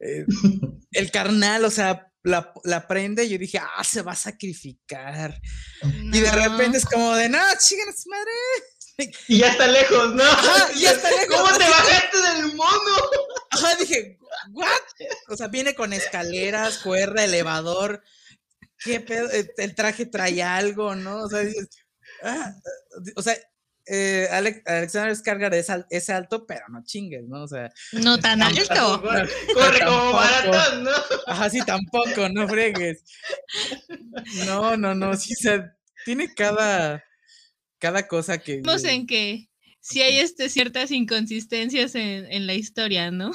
Eh, el carnal, o sea, la, la, prende y yo dije, ah, se va a sacrificar. Y de repente es como de, no, chigan a su madre. Y ya está lejos, ¿no? ya está lejos. ¿Cómo te bajaste del mono? Ajá, dije, ¿what? O sea, viene con escaleras, cuerda, elevador. ¿Qué pedo? Eh, el traje trae algo, ¿no? O sea, ah, o sea eh, Alexander Skargar es, alto, pero no chingues, ¿no? O sea. No tan alto. Corre como maratón, ¿no? Ajá, sí, tampoco, no fregues. No, no, no, sí, se tiene cada, cada cosa que. Vemos en que sí hay este, ciertas inconsistencias en, en la historia, ¿no?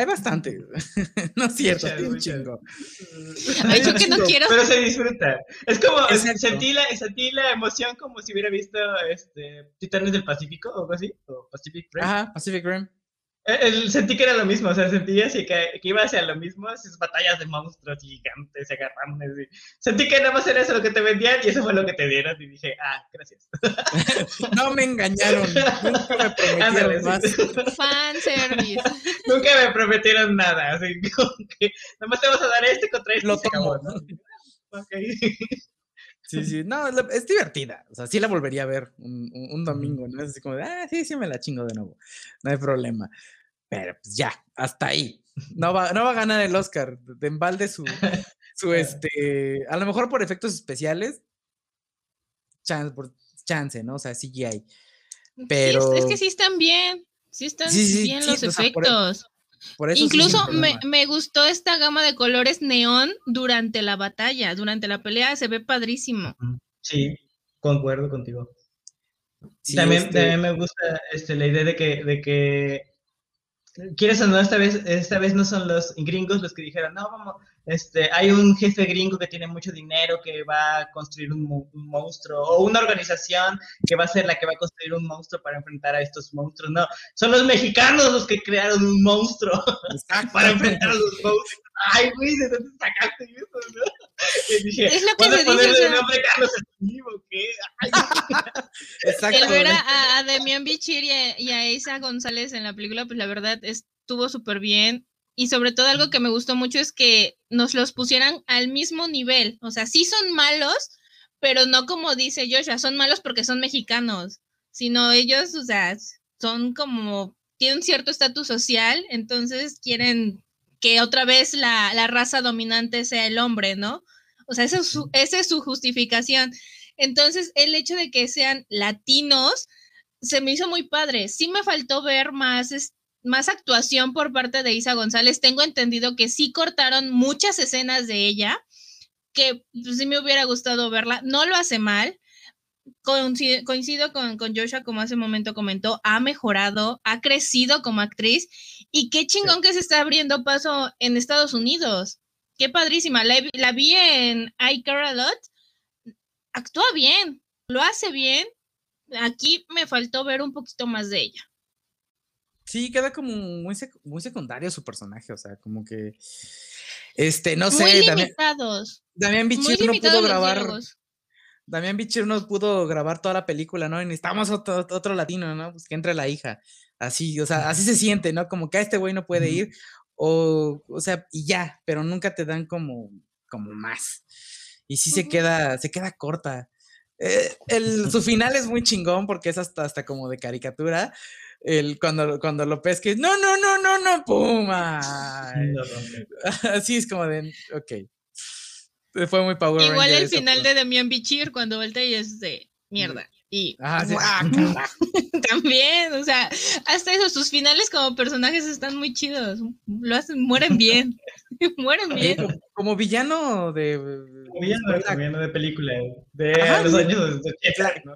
Hay bastante. no es cierto, un chingo. Yo que no quiero. Pero se disfruta. Es como, sentí la, sentí la emoción como si hubiera visto este, Titanes del Pacífico o algo así. O Pacific Rim. Ajá, Pacific Rim. Eh, sentí que era lo mismo, o sea, sentí así que, que, iba hacia lo mismo, esas batallas de monstruos gigantes y agarrones. sentí que nada más era eso lo que te vendían y eso fue lo que te dieron. Y dije, ah, gracias. no me engañaron, nunca me prometieron más. Fan service. nunca me prometieron nada, así que nada más te vas a dar este contra este. Lo tomo. ¿no? Okay. Sí, sí, no, es divertida. O sea, sí la volvería a ver un, un, domingo, ¿no? Es así como de, ah, sí, sí me la chingo de nuevo. No hay problema. Pero pues ya, hasta ahí. No va, no va a ganar el Oscar. De embalde su, su este, a lo mejor por efectos especiales, chance, por chance, ¿no? O sea, CGI. Pero... es, que sí están bien. Sí están bien los efectos. Incluso me, gustó esta gama de colores neón durante la batalla, durante la pelea, se ve padrísimo. Sí, concuerdo contigo. también, este me gusta este, la idea de que, de que quieres o no, esta vez, esta vez no son los gringos los que dijeron, no, vamos, este, hay un jefe gringo que tiene mucho dinero que va a construir un, monstruo, o una organización que va a ser la que va a construir un monstruo para enfrentar a estos monstruos. No, son los mexicanos los que crearon un monstruo para enfrentar a los monstruos. Ay, güey, ¿de dónde sacaste eso, no? Y dije, es lo que se dice. El nombre Carlos Slim, ¿qué? Exacto. El ver a, a Demian Bichir y a, y a Isa González en la película, pues la verdad estuvo súper bien y sobre todo algo que me gustó mucho es que nos los pusieran al mismo nivel. O sea, sí son malos, pero no como dice Joshua, son malos porque son mexicanos, sino ellos, o sea, son como, tienen cierto estatus social, entonces quieren que otra vez la, la, raza dominante sea el hombre, ¿no? O sea, esa es, su, esa es su justificación. Entonces, el hecho de que sean latinos se me hizo muy padre. Sí me faltó ver más, más actuación por parte de Isa González. Tengo entendido que sí cortaron muchas escenas de ella, que pues, sí me hubiera gustado verla. No lo hace mal. Coincido, con, con, Joshua, como hace un momento comentó, ha mejorado, ha crecido como actriz y qué chingón que se está abriendo paso en Estados Unidos. Qué padrísima. La, la vi en I Care A Lot. Actúa bien, lo hace bien. Aquí me faltó ver un poquito más de ella. Sí, queda como muy, muy secundario su personaje, o sea, como que. Este, no sé. Muy limitados. Damián Bichir no pudo grabar. Damián Bichir no pudo grabar toda la película, ¿no? Y necesitamos otro, otro latino, ¿no? Pues que entre la hija. Así, o sea, así se siente, ¿no? Como que a este güey no puede ir. O, o sea, y ya, pero nunca te dan como, como más. Y sí se queda, se queda corta. Eh, el, su final es muy chingón porque es hasta, hasta como de caricatura, el, cuando, cuando lo pesques, no, no, no, no, no, puma. Así es como de, ok. Fue muy Power Igual el final de Demian Bichir cuando voltea y es de mierda. Y ah, también, o sea, hasta eso, sus finales como personajes están muy chidos. Lo hacen, mueren bien. mueren bien. Como, villano de. villano, de, película. De los años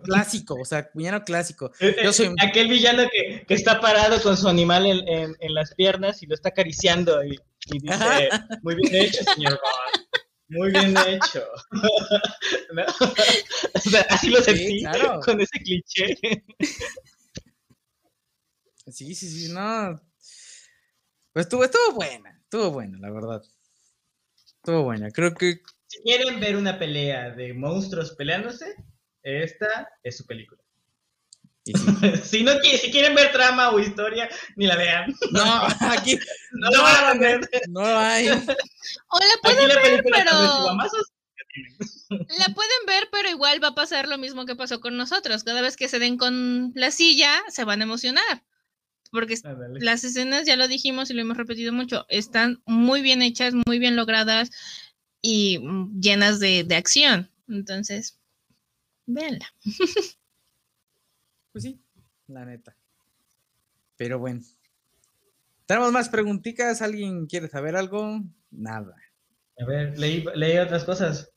Clásico, o sea, villano clásico. Eh, Yo soy... Eh, aquel villano que, que, está parado con su animal en, en, en, las piernas y lo está acariciando y, y dice: Muy bien hecho, señor Bond. Muy bien hecho. así lo sentí con ese cliché. Sí, sí, sí, no. Pues estuvo, estuvo buena, estuvo buena, la verdad. Estuvo buena, creo que. Si quieren ver una pelea de monstruos peleándose, esta es su película. si, no, si quieren ver trama o historia, ni la vean. No, aquí no, no, van a ver. No hay. O la pueden ver, pero. La pueden ver, pero igual va a pasar lo mismo que pasó con nosotros. Cada vez que se den con la silla, se van a emocionar. Porque las escenas, ya lo dijimos y lo hemos repetido mucho, están muy bien hechas, muy bien logradas y mm, llenas de, de acción. Entonces, véanla. Pues sí, la neta. Pero bueno. ¿Tenemos más preguntitas? ¿Alguien quiere saber algo? Nada. A ver, leí, leí otras cosas.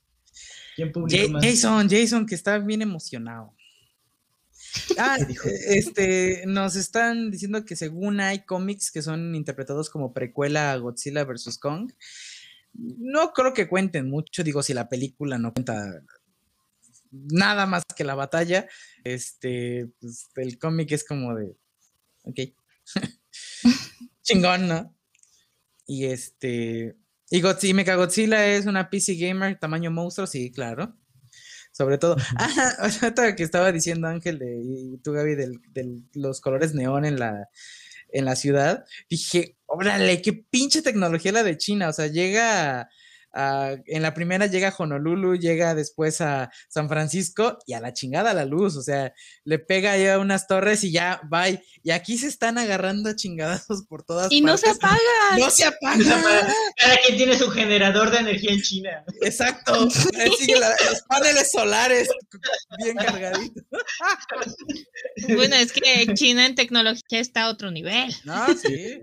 ¿Quién publicó Jason, Jason, que está bien emocionado. Ah, este, nos están diciendo que según hay cómics que son interpretados como precuela a Godzilla vs. Kong. No creo que cuenten mucho, digo, si la película no cuenta nada más que la batalla, este, pues el cómic es como de, ok, chingón, ¿no? Y este, y Godzilla, Godzilla es una PC gamer tamaño monstruo, sí, claro. Sobre todo, ah, que estaba diciendo Ángel de, y tú Gaby de los colores neón en la, en la ciudad, dije, órale, qué pinche tecnología la de China, o sea, llega en la primera llega a Honolulu, llega después a San Francisco y a la chingada la luz, o sea, le pega ya unas torres y ya, bye. Y aquí se están agarrando a chingadazos por todas y partes. Y no se apaga. No se apaga. Cada quien tiene su generador de energía en China. Exacto. los paneles solares bien cargaditos. Bueno, es que China en tecnología está a otro nivel. No, sí.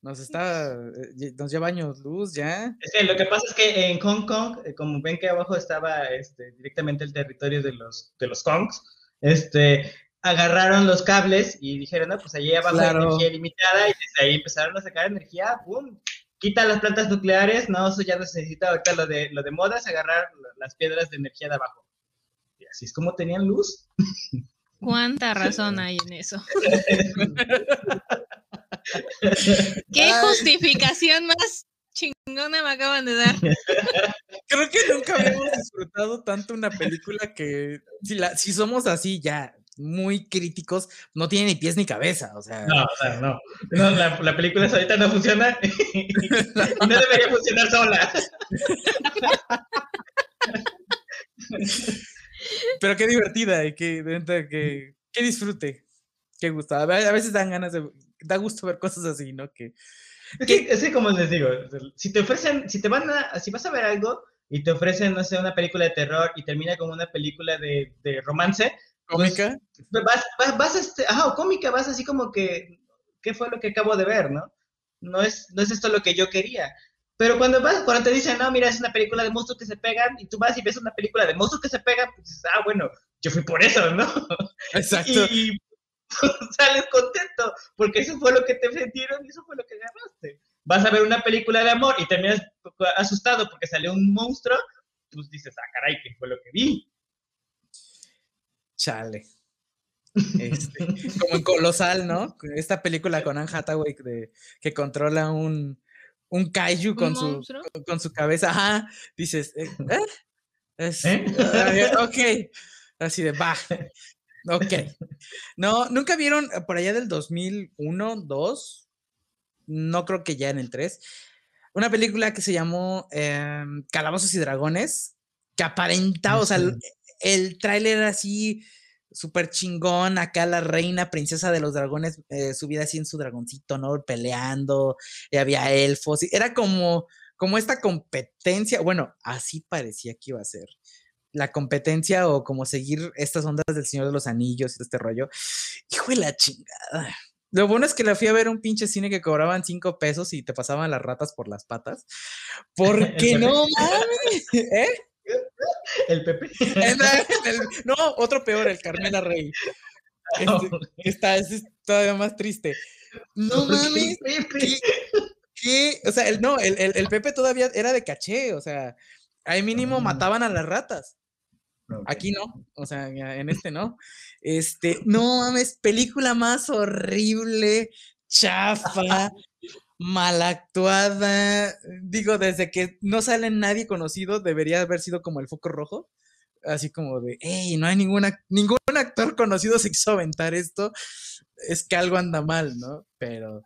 Nos está, eh, nos lleva años luz ya. Es que lo que pasa es que en Hong Kong, eh, como ven que abajo estaba este, directamente el territorio de los, de los Kongs, este, agarraron los cables y dijeron, no, pues allí abajo hay energía ilimitada y desde ahí empezaron a sacar energía, ¡pum! Quita las plantas nucleares, no, eso ya no se necesita ahorita lo de, lo de moda es agarrar las piedras de energía de abajo. Y así es como tenían luz. ¿Cuánta razón hay en eso? ¿Qué justificación más chingona me acaban de dar? Creo que nunca habíamos disfrutado tanto una película que si, la, si somos así ya muy críticos, no tiene ni pies ni cabeza, o sea. No, o sea, no. no la, la, película ahorita no funciona y no debería funcionar sola. Pero qué divertida y qué, que, qué disfrute, qué gusto. A veces dan ganas de, da gusto ver cosas así, ¿no? Que, es que, como les digo, si te ofrecen, si te van a, si vas a ver algo y te ofrecen, no sé, una película de terror y termina como una película de, de romance, pues, ¿Cómica? Pues, vas, vas, vas este, ajá, o cómica, vas así como que, ¿qué fue lo que acabo de ver, no? No es, no es esto lo que yo quería. Pero cuando vas, cuando te dicen, no, mira, es una película de monstruos que se pegan, y tú vas y ves una película de monstruos que se pegan, pues dices, ah, bueno, yo fui por eso, ¿no? Exacto. Y, sales contento, porque eso fue lo que te vendieron y eso fue lo que agarraste. Vas a ver una película de amor y terminas asustado porque salió un monstruo, pues dices, ah, caray, ¿qué fue lo que vi? Chale. Este, como en Colosal, ¿no? Esta película con Anne Hathaway de, que controla un, un kaiju con, su, con, su cabeza. Ajá, dices, ¿eh? ¿Eh? ¿Eh? ok, así de, va, ok. No, ¿nunca vieron eh, por allá del 2001, 2? No creo que ya en el 3. Una película que se llamó em, Calabozos y Dragones, que aparentaba, o sea, el tráiler así súper chingón, acá la reina princesa de los dragones eh, subida así en su dragoncito, ¿no? Peleando, y había elfos, y era como, como esta competencia, bueno, así parecía que iba a ser. La competencia o como seguir estas ondas del Señor de los Anillos y este rollo. Hijo de la chingada. Lo bueno es que la fui a ver un pinche cine que cobraban cinco pesos y te pasaban las ratas por las patas. Porque no mames, ¿eh? El Pepe. no, otro peor, el Carmela Rey. Este, está, es todavía más triste. No mames. ¿qué, O sea, el, no, el, el, Pepe todavía era de caché, o sea, ahí mínimo mataban a las ratas. Aquí no, o sea, en este no. Este, no mames, película más horrible, chafa, mal actuada. Digo, desde que no sale nadie conocido, debería haber sido como el foco rojo. Así como de, hey, no hay ninguna, ningún actor conocido se quiso aventar esto. Es que algo anda mal, ¿no? Pero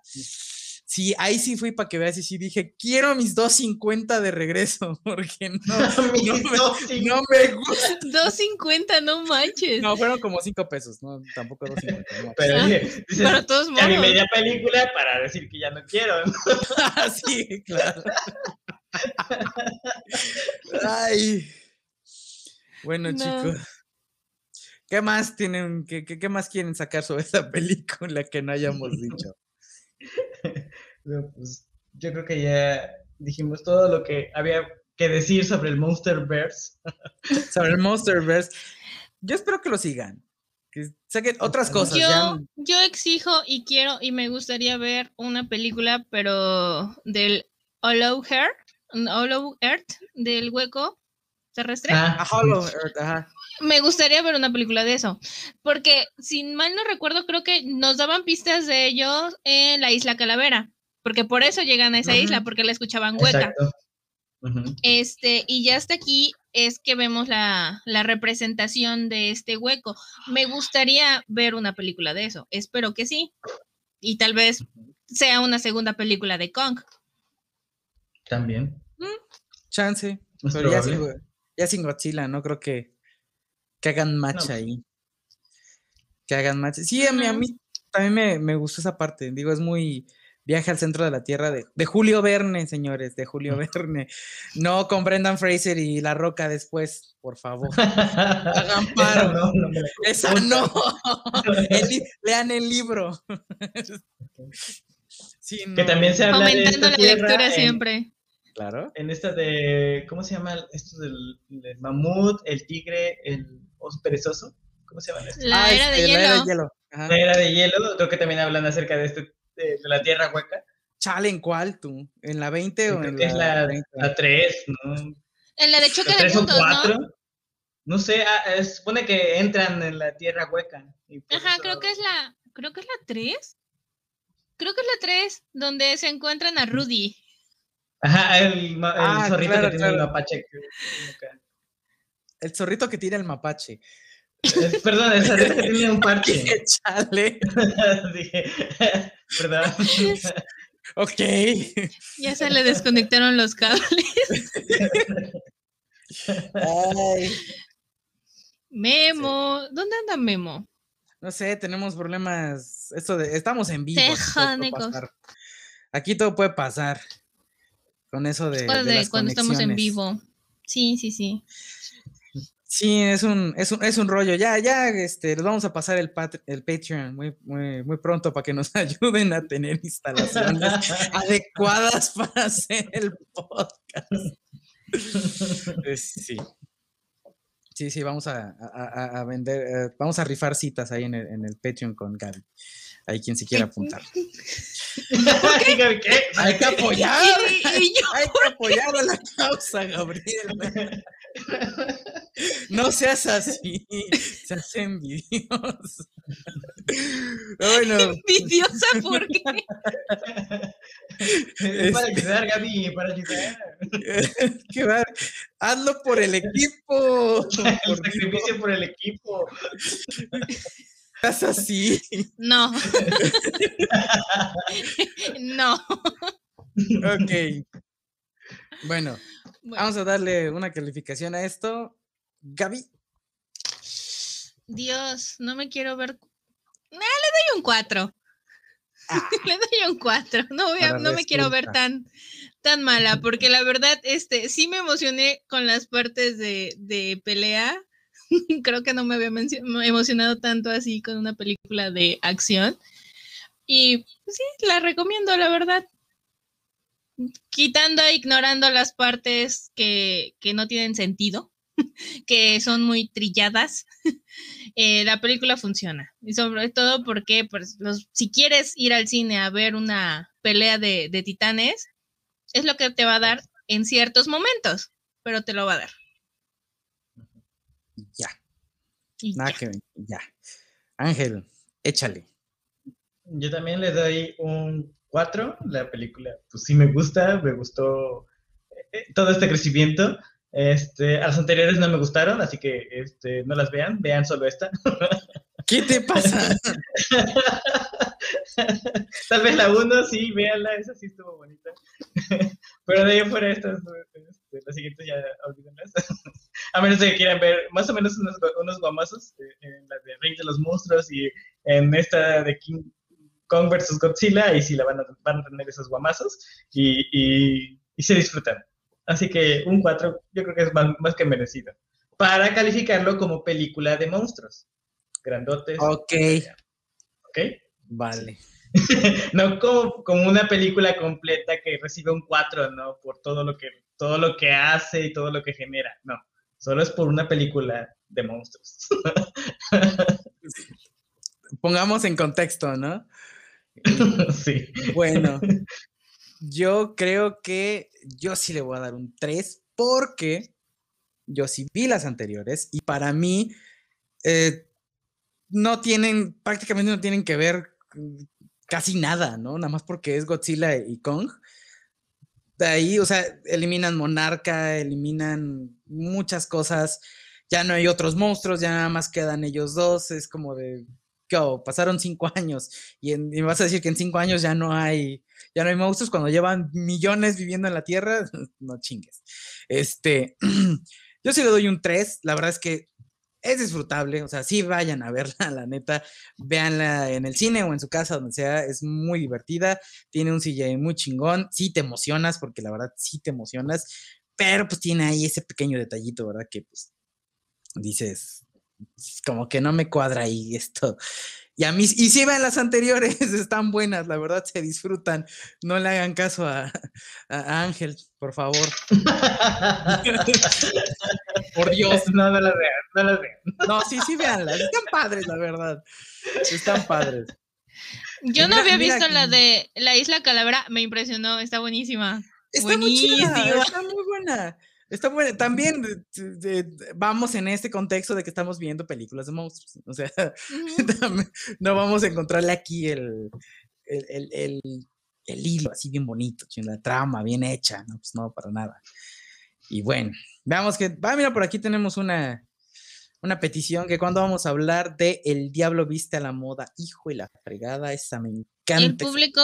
sí, ahí sí fui para que veas y sí dije, quiero mis 2.50 de regreso, porque no, no, me, gusta. 2.50, no manches. No, fueron como 5 pesos, no, tampoco 2.50. Pero ah, para todos modos. mi media película para decir que ya no quiero. sí, claro. Ay. Bueno, chicos. ¿Qué más tienen, qué, qué, qué más quieren sacar sobre esa película que no hayamos dicho? Pues, yo creo que ya dijimos todo lo que había que decir sobre el Monsterverse. sobre el Monsterverse. Yo espero que lo sigan. Que saquen otras cosas. Yo, yo exijo y quiero y me gustaría ver una película, pero del Hollow Earth, Hollow Earth, del hueco terrestre. Ah, Hollow Earth, ajá me gustaría ver una película de eso, porque si mal no recuerdo, creo que nos daban pistas de ellos en la isla Calavera, porque por eso llegan a esa isla, porque la escuchaban hueca. Este, y ya hasta aquí es que vemos la, la, representación de este hueco. Me gustaría ver una película de eso, espero que sí. Y tal vez sea una segunda película de Kong. También. Mm. Chance. Pero ya sin, ya sin Godzilla, no creo que que hagan match ahí. Que hagan match. Sí, a mí, a mí también me, me, gustó esa parte. Digo, es muy viaje al centro de la Tierra de, de Julio Verne, señores, de Julio Verne. No con Brendan Fraser y La Roca después, por favor. Hagan paro. No, no, Esa no. lean el libro. sí, que también se habla de esta la lectura siempre. Claro. En esta de, ¿cómo se llama? Esto del, del mamut, el tigre, el oso perezoso. ¿cómo se llama? La, ah, era, de hielo. la era de hielo. La era de hielo, creo que también hablan acerca de, este, de, la tierra hueca. Chale, ¿en cuál tú? ¿En la 20 o en la, es la, 3, ¿no? En la de choque de puntos, 4. ¿no? No sé, ah, supone que entran en la tierra hueca. Ajá, creo que es la, creo que es la 3. Creo que es la 3, donde se encuentran a Rudy. Ajá, el, el ah, zorrito que tiene el mapache. El zorrito que tiene el mapache. Perdón, el zorrito que tiene un parche. Chale. Dije, perdón. Ok. Ya se le desconectaron los cables. Ay. Memo, ¿dónde anda Memo? No sé, tenemos problemas. Esto de, estamos en vivo. Aquí todo puede pasar. Con eso de. de, cuando estamos en vivo. Sí, sí, sí. Sí, es un, es un, es un rollo. Ya, ya, este, les vamos a pasar el, el Patreon muy, muy, muy pronto para que nos ayuden a tener instalaciones adecuadas para hacer el podcast. sí. Sí, sí, vamos a, vender, eh, vamos a rifar citas ahí en el, en el Patreon con Gaby. Hay quien se quiera apuntar. ¿Qué? Hay que apoyar. Hay que apoyar a la causa, Gabriel. No seas así. Se hace envidioso. Bueno. ¿Envidiosa por qué? Es para ayudar, Gaby, para ayudar. ¿Qué va? Hazlo por el equipo. El sacrificio por el equipo. ¿Estás así? No. no. Ok. Bueno, vamos a darle una calificación a esto. Gaby. Dios, no me quiero ver. le doy un 4. Ah. le doy un 4. No, no me quiero ver tan, tan mala, porque la verdad, este, sí me emocioné con las partes de, de pelea Creo que no me había emocionado tanto así con una película de acción. Y pues, sí, la recomiendo, la verdad. Quitando e ignorando las partes que, no tienen sentido, que son muy trilladas, eh, la película funciona. Y sobre todo porque pues, si quieres ir al cine a ver una pelea de, de titanes, es lo que te va a dar en ciertos momentos, pero te lo va a dar. Ya. Nada que ya. Ángel, échale. Yo también le doy un 4. La película, pues sí me gusta, me gustó eh, eh, todo este crecimiento. Este, a las anteriores no me gustaron, así que este, no las vean, vean solo esta. ¿Qué te pasa? Tal vez la 1 sí, véanla, esa sí estuvo bonita. Pero de ahí fuera estas, este, las siguientes ya olvídenlas. A menos que quieran ver más o menos unos, unos guamazos eh, en la de Rey de los Monstruos y en esta de King Kong vs. Godzilla, y sí la van a, van a tener esos guamazos y, y, y, se disfrutan. Así que un 4 yo creo que es más, más que merecido. Para calificarlo como película de monstruos. Grandotes. Ok. ¿Ok? Vale. no como, como una película completa que recibe un 4, ¿no? Por todo lo que todo lo que hace y todo lo que genera. No, solo es por una película de monstruos. Pongamos en contexto, ¿no? sí. Bueno, yo creo que yo sí le voy a dar un 3 porque yo sí vi las anteriores y para mí eh, no tienen, prácticamente no tienen que ver casi nada, ¿no? Nada más porque es Godzilla y Kong. De ahí, o sea, eliminan Monarca, eliminan muchas cosas, ya no hay otros monstruos, ya nada más quedan ellos dos, es como de, ¿qué pasaron cinco años y, y, vas a decir que en cinco años ya no hay, ya no hay monstruos cuando llevan millones viviendo en la Tierra, no chingues. Este, yo sí le doy un 3, la verdad es que es disfrutable, o sea, sí vayan a verla, la neta, véanla en el cine o en su casa, donde sea, es muy divertida, tiene un CGI muy chingón, sí te emocionas, porque la verdad sí te emocionas, pero pues tiene ahí ese pequeño detallito, ¿verdad? Que pues dices, como que no me cuadra ahí esto. Y a mí, y si ven las anteriores, están buenas, la verdad se disfrutan. No le hagan caso a, Ángel, por favor. por Dios. No, no las vean, no las vean. No, sí, sí, véanlas. Están padres, la verdad. Están padres. Yo no había visto la de la Isla Calavera, me impresionó, está buenísima. Está buenísima. está muy buena. Está bueno. También vamos en este contexto de que estamos viendo películas de monstruos. O sea, no vamos a encontrarle aquí el, el, hilo así bien bonito, la trama bien hecha. No, pues no, para nada. Y bueno, veamos que. Va, mira, por aquí tenemos una, una petición que cuando vamos a hablar de El Diablo Viste a la Moda, hijo y la fregada, esa me encanta. El público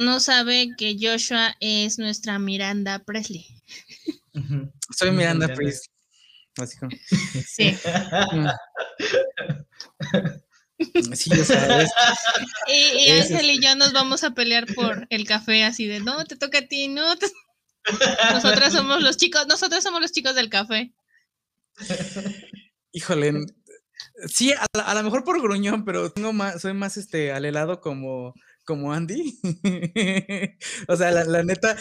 no sabe que Joshua es nuestra Miranda Presley. Soy Miranda Priest. Sí. Sí, ya sabes. Y, Ángel y yo nos vamos a pelear por el café así de no, te toca a ti, no. Nosotros somos los chicos, nosotros somos los chicos del café. Híjole, sí, a, lo mejor por gruñón, pero tengo más, soy más este al helado como, como Andy. o sea, la, neta,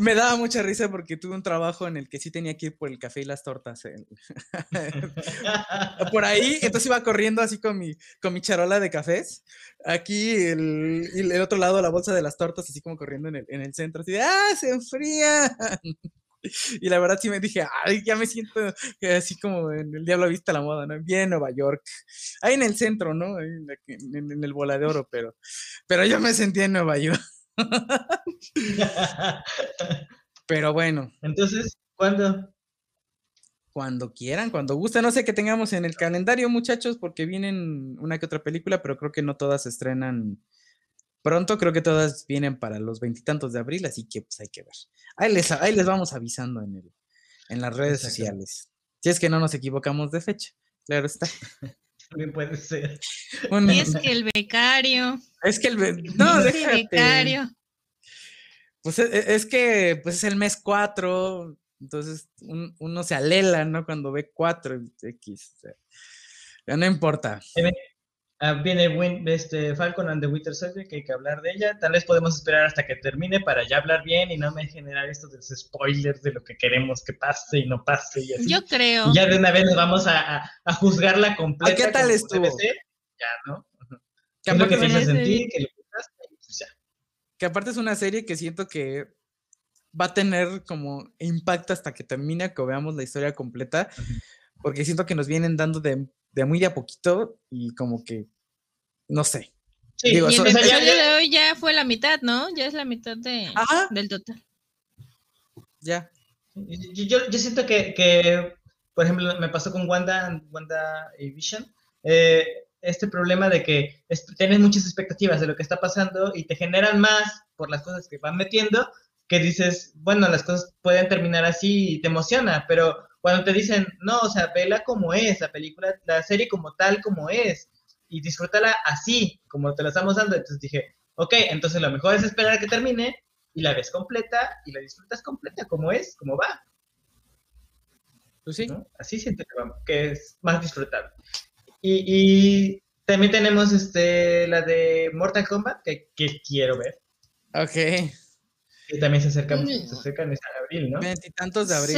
me daba mucha risa porque tuve un trabajo en el que sí tenía que ir por el café y las tortas. por ahí, entonces iba corriendo así con mi, con mi charola de cafés. Aquí el, el otro lado la bolsa de las tortas, así como corriendo en el, en el centro, así de ¡ah, se enfría! Y la verdad sí me dije, ay, ya me siento así como en el Diablo Vista la Moda, ¿no? Bien Nueva York. Ahí en el centro, ¿no? en, el Bola de Oro, pero, pero yo me sentía en Nueva York. Pero bueno. Entonces, ¿cuándo? Cuando quieran, cuando gusten. No sé qué tengamos en el calendario, muchachos, porque vienen una que otra película, pero creo que no todas se estrenan pronto. Creo que todas vienen para los veintitantos de abril, así que pues hay que ver. Ahí les, ahí les vamos avisando en, el, en las redes sociales. Si es que no nos equivocamos de fecha. Claro está. También puede ser. y es que el becario. Es que el, no, becario. Pues e, e, es, que pues es el mes 4, entonces uno se alela, ¿no? Cuando ve 4 X. ya no importa. Ah, viene este, Falcon and the Winter Soldier, que hay que hablar de ella. Tal vez podemos esperar hasta que termine para ya hablar bien y no me generar estos spoilers de lo que queremos que pase y no pase. Y así. Yo creo. ya de una vez nos vamos a, a, juzgarla completa. ¿Qué tal estuvo? Ya, ¿no? ¿Qué lo que piensas sentir? Que pues ya. Que aparte es una serie que siento que va a tener como impacto hasta que termine, que veamos la historia completa, porque siento que nos vienen dando de de muy de a poquito y como que, no sé. Sí, Digo, y el episodio de hoy ya fue la mitad, ¿no? Ya es la mitad de, del total. Ya. Yo, yo, siento que, que, por ejemplo, me pasó con Wanda, Wanda y Vision, eh, este problema de que tienes muchas expectativas de lo que está pasando y te generan más por las cosas que van metiendo, que dices, bueno, las cosas pueden terminar así y te emociona, pero cuando te dicen, no, o sea, vela como es, la película, la serie como tal como es, y disfrútala así, como te la estamos dando. Entonces dije, ok, entonces lo mejor es esperar a que termine y la ves completa y la disfrutas completa como es, como va. Pues sí. Así siento que, es más disfrutable. Y, también tenemos este, la de Mortal Kombat, que, quiero ver. Ok. Que también se acercan, mm. se acercan en abril, ¿no? Veintitantos de abril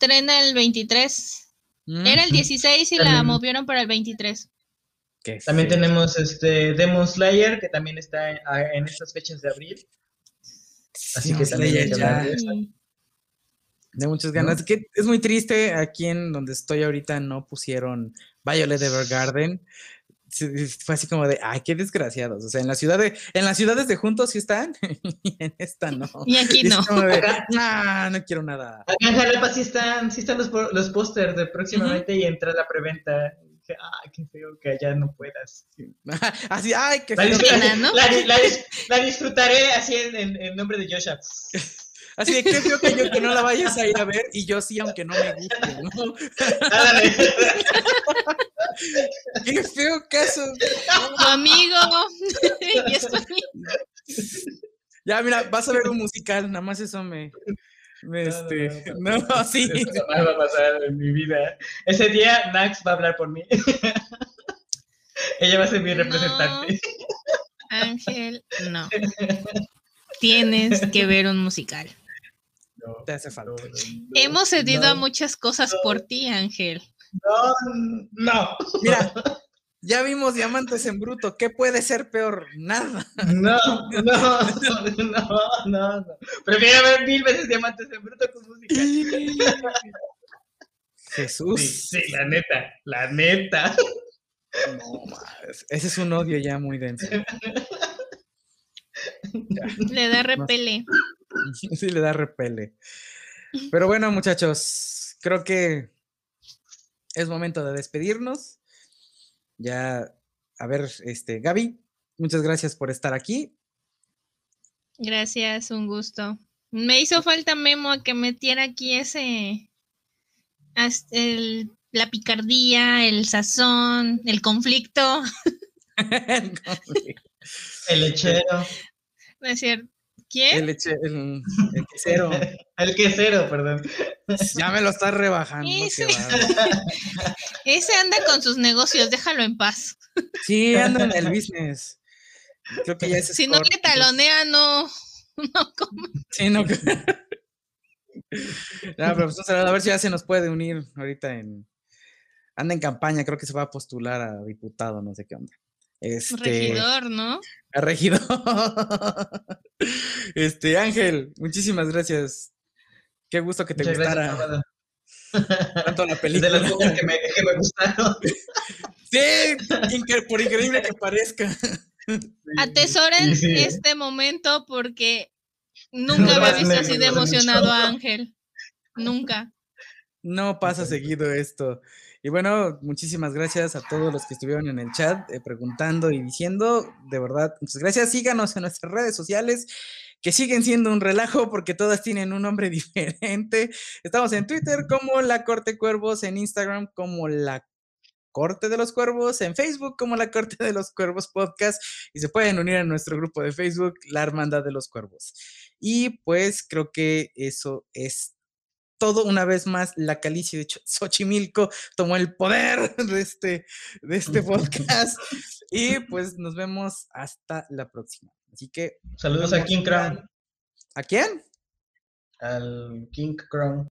estrena el 23. Era el 16 y la movieron para el 23. También tenemos este Demon Slayer, que también está en, estas fechas de abril. Así que también ya. De muchas ganas. Que es muy triste aquí en donde estoy ahorita no pusieron Violet Evergarden fue así como de, ay, qué desgraciados. O sea, en la ciudad de, en las ciudades de juntos sí están, y en esta no. Y aquí no. no, no quiero nada. Acá en Jalapa sí están, sí están los, los pósters de próximamente y entra la preventa. Ay, qué feo que allá no puedas. así, ay, qué feo. La, disfrutaré así en, en, nombre de Joshua. Así de qué feo que yo que no la vayas a ir a ver y yo sí, aunque no me guste, ¿no? qué feo caso. Tu amigo. Ya, mira, vas a ver un musical, nada más eso me. este, no, sí. Eso va a pasar en mi vida. Ese día Max va a hablar por mí. Ella va a ser mi representante. Ángel, no. Tienes que ver un musical. No, te hace falta. Hemos cedido a muchas cosas por ti, Ángel. No, no. Mira, ya vimos Diamantes en Bruto. ¿Qué puede ser peor? Nada. No, no, no, no, no. Prefiero ver mil veces Diamantes en Bruto con música. Jesús. Sí, sí, la neta, la neta. No, ese es un odio ya muy denso. Le da repele. Sí, le da repele. Pero bueno, muchachos, creo que es momento de despedirnos. Ya, a ver, este, Gaby, muchas gracias por estar aquí. Gracias, un gusto. Me hizo falta Memo a que metiera aquí ese, el, la picardía, el sazón, el conflicto. el lechero. es cierto. ¿Quién? El, leche, el, el, quesero. el quesero, perdón. Ya me lo estás rebajando. Ese, ese anda con sus negocios, déjalo en paz. Sí, anda en el business. Creo que ya es Si no le talonea, no. No come. Sí, no. no, pero pues, a ver si ya se nos puede unir ahorita en. Anda en campaña, creo que se va a postular a diputado, no sé qué onda. Este, regidor, ¿no? A regidor. Este, Ángel, muchísimas gracias. Qué gusto que te gustara. tanto la película. De las cosas que me, que me gustaron. sí, por increíble que parezca. Atesoren este momento porque nunca había visto así de emocionado a Ángel. Nunca. No pasa seguido esto. Y bueno, muchísimas gracias a todos los que estuvieron en el chat eh, preguntando y diciendo. De verdad, muchas gracias. Síganos en nuestras redes sociales que siguen siendo un relajo porque todas tienen un nombre diferente. Estamos en Twitter como La Corte Cuervos, en Instagram como La Corte de los Cuervos, en Facebook como La Corte de los Cuervos Podcast y se pueden unir a nuestro grupo de Facebook, La Hermandad de los Cuervos. Y pues creo que eso es todo una vez más la calicia de Xochimilco tomó el poder de este, de este podcast. y pues nos vemos hasta la próxima. Así que. Saludos a King Crown. ¿A quién? Al King Crown.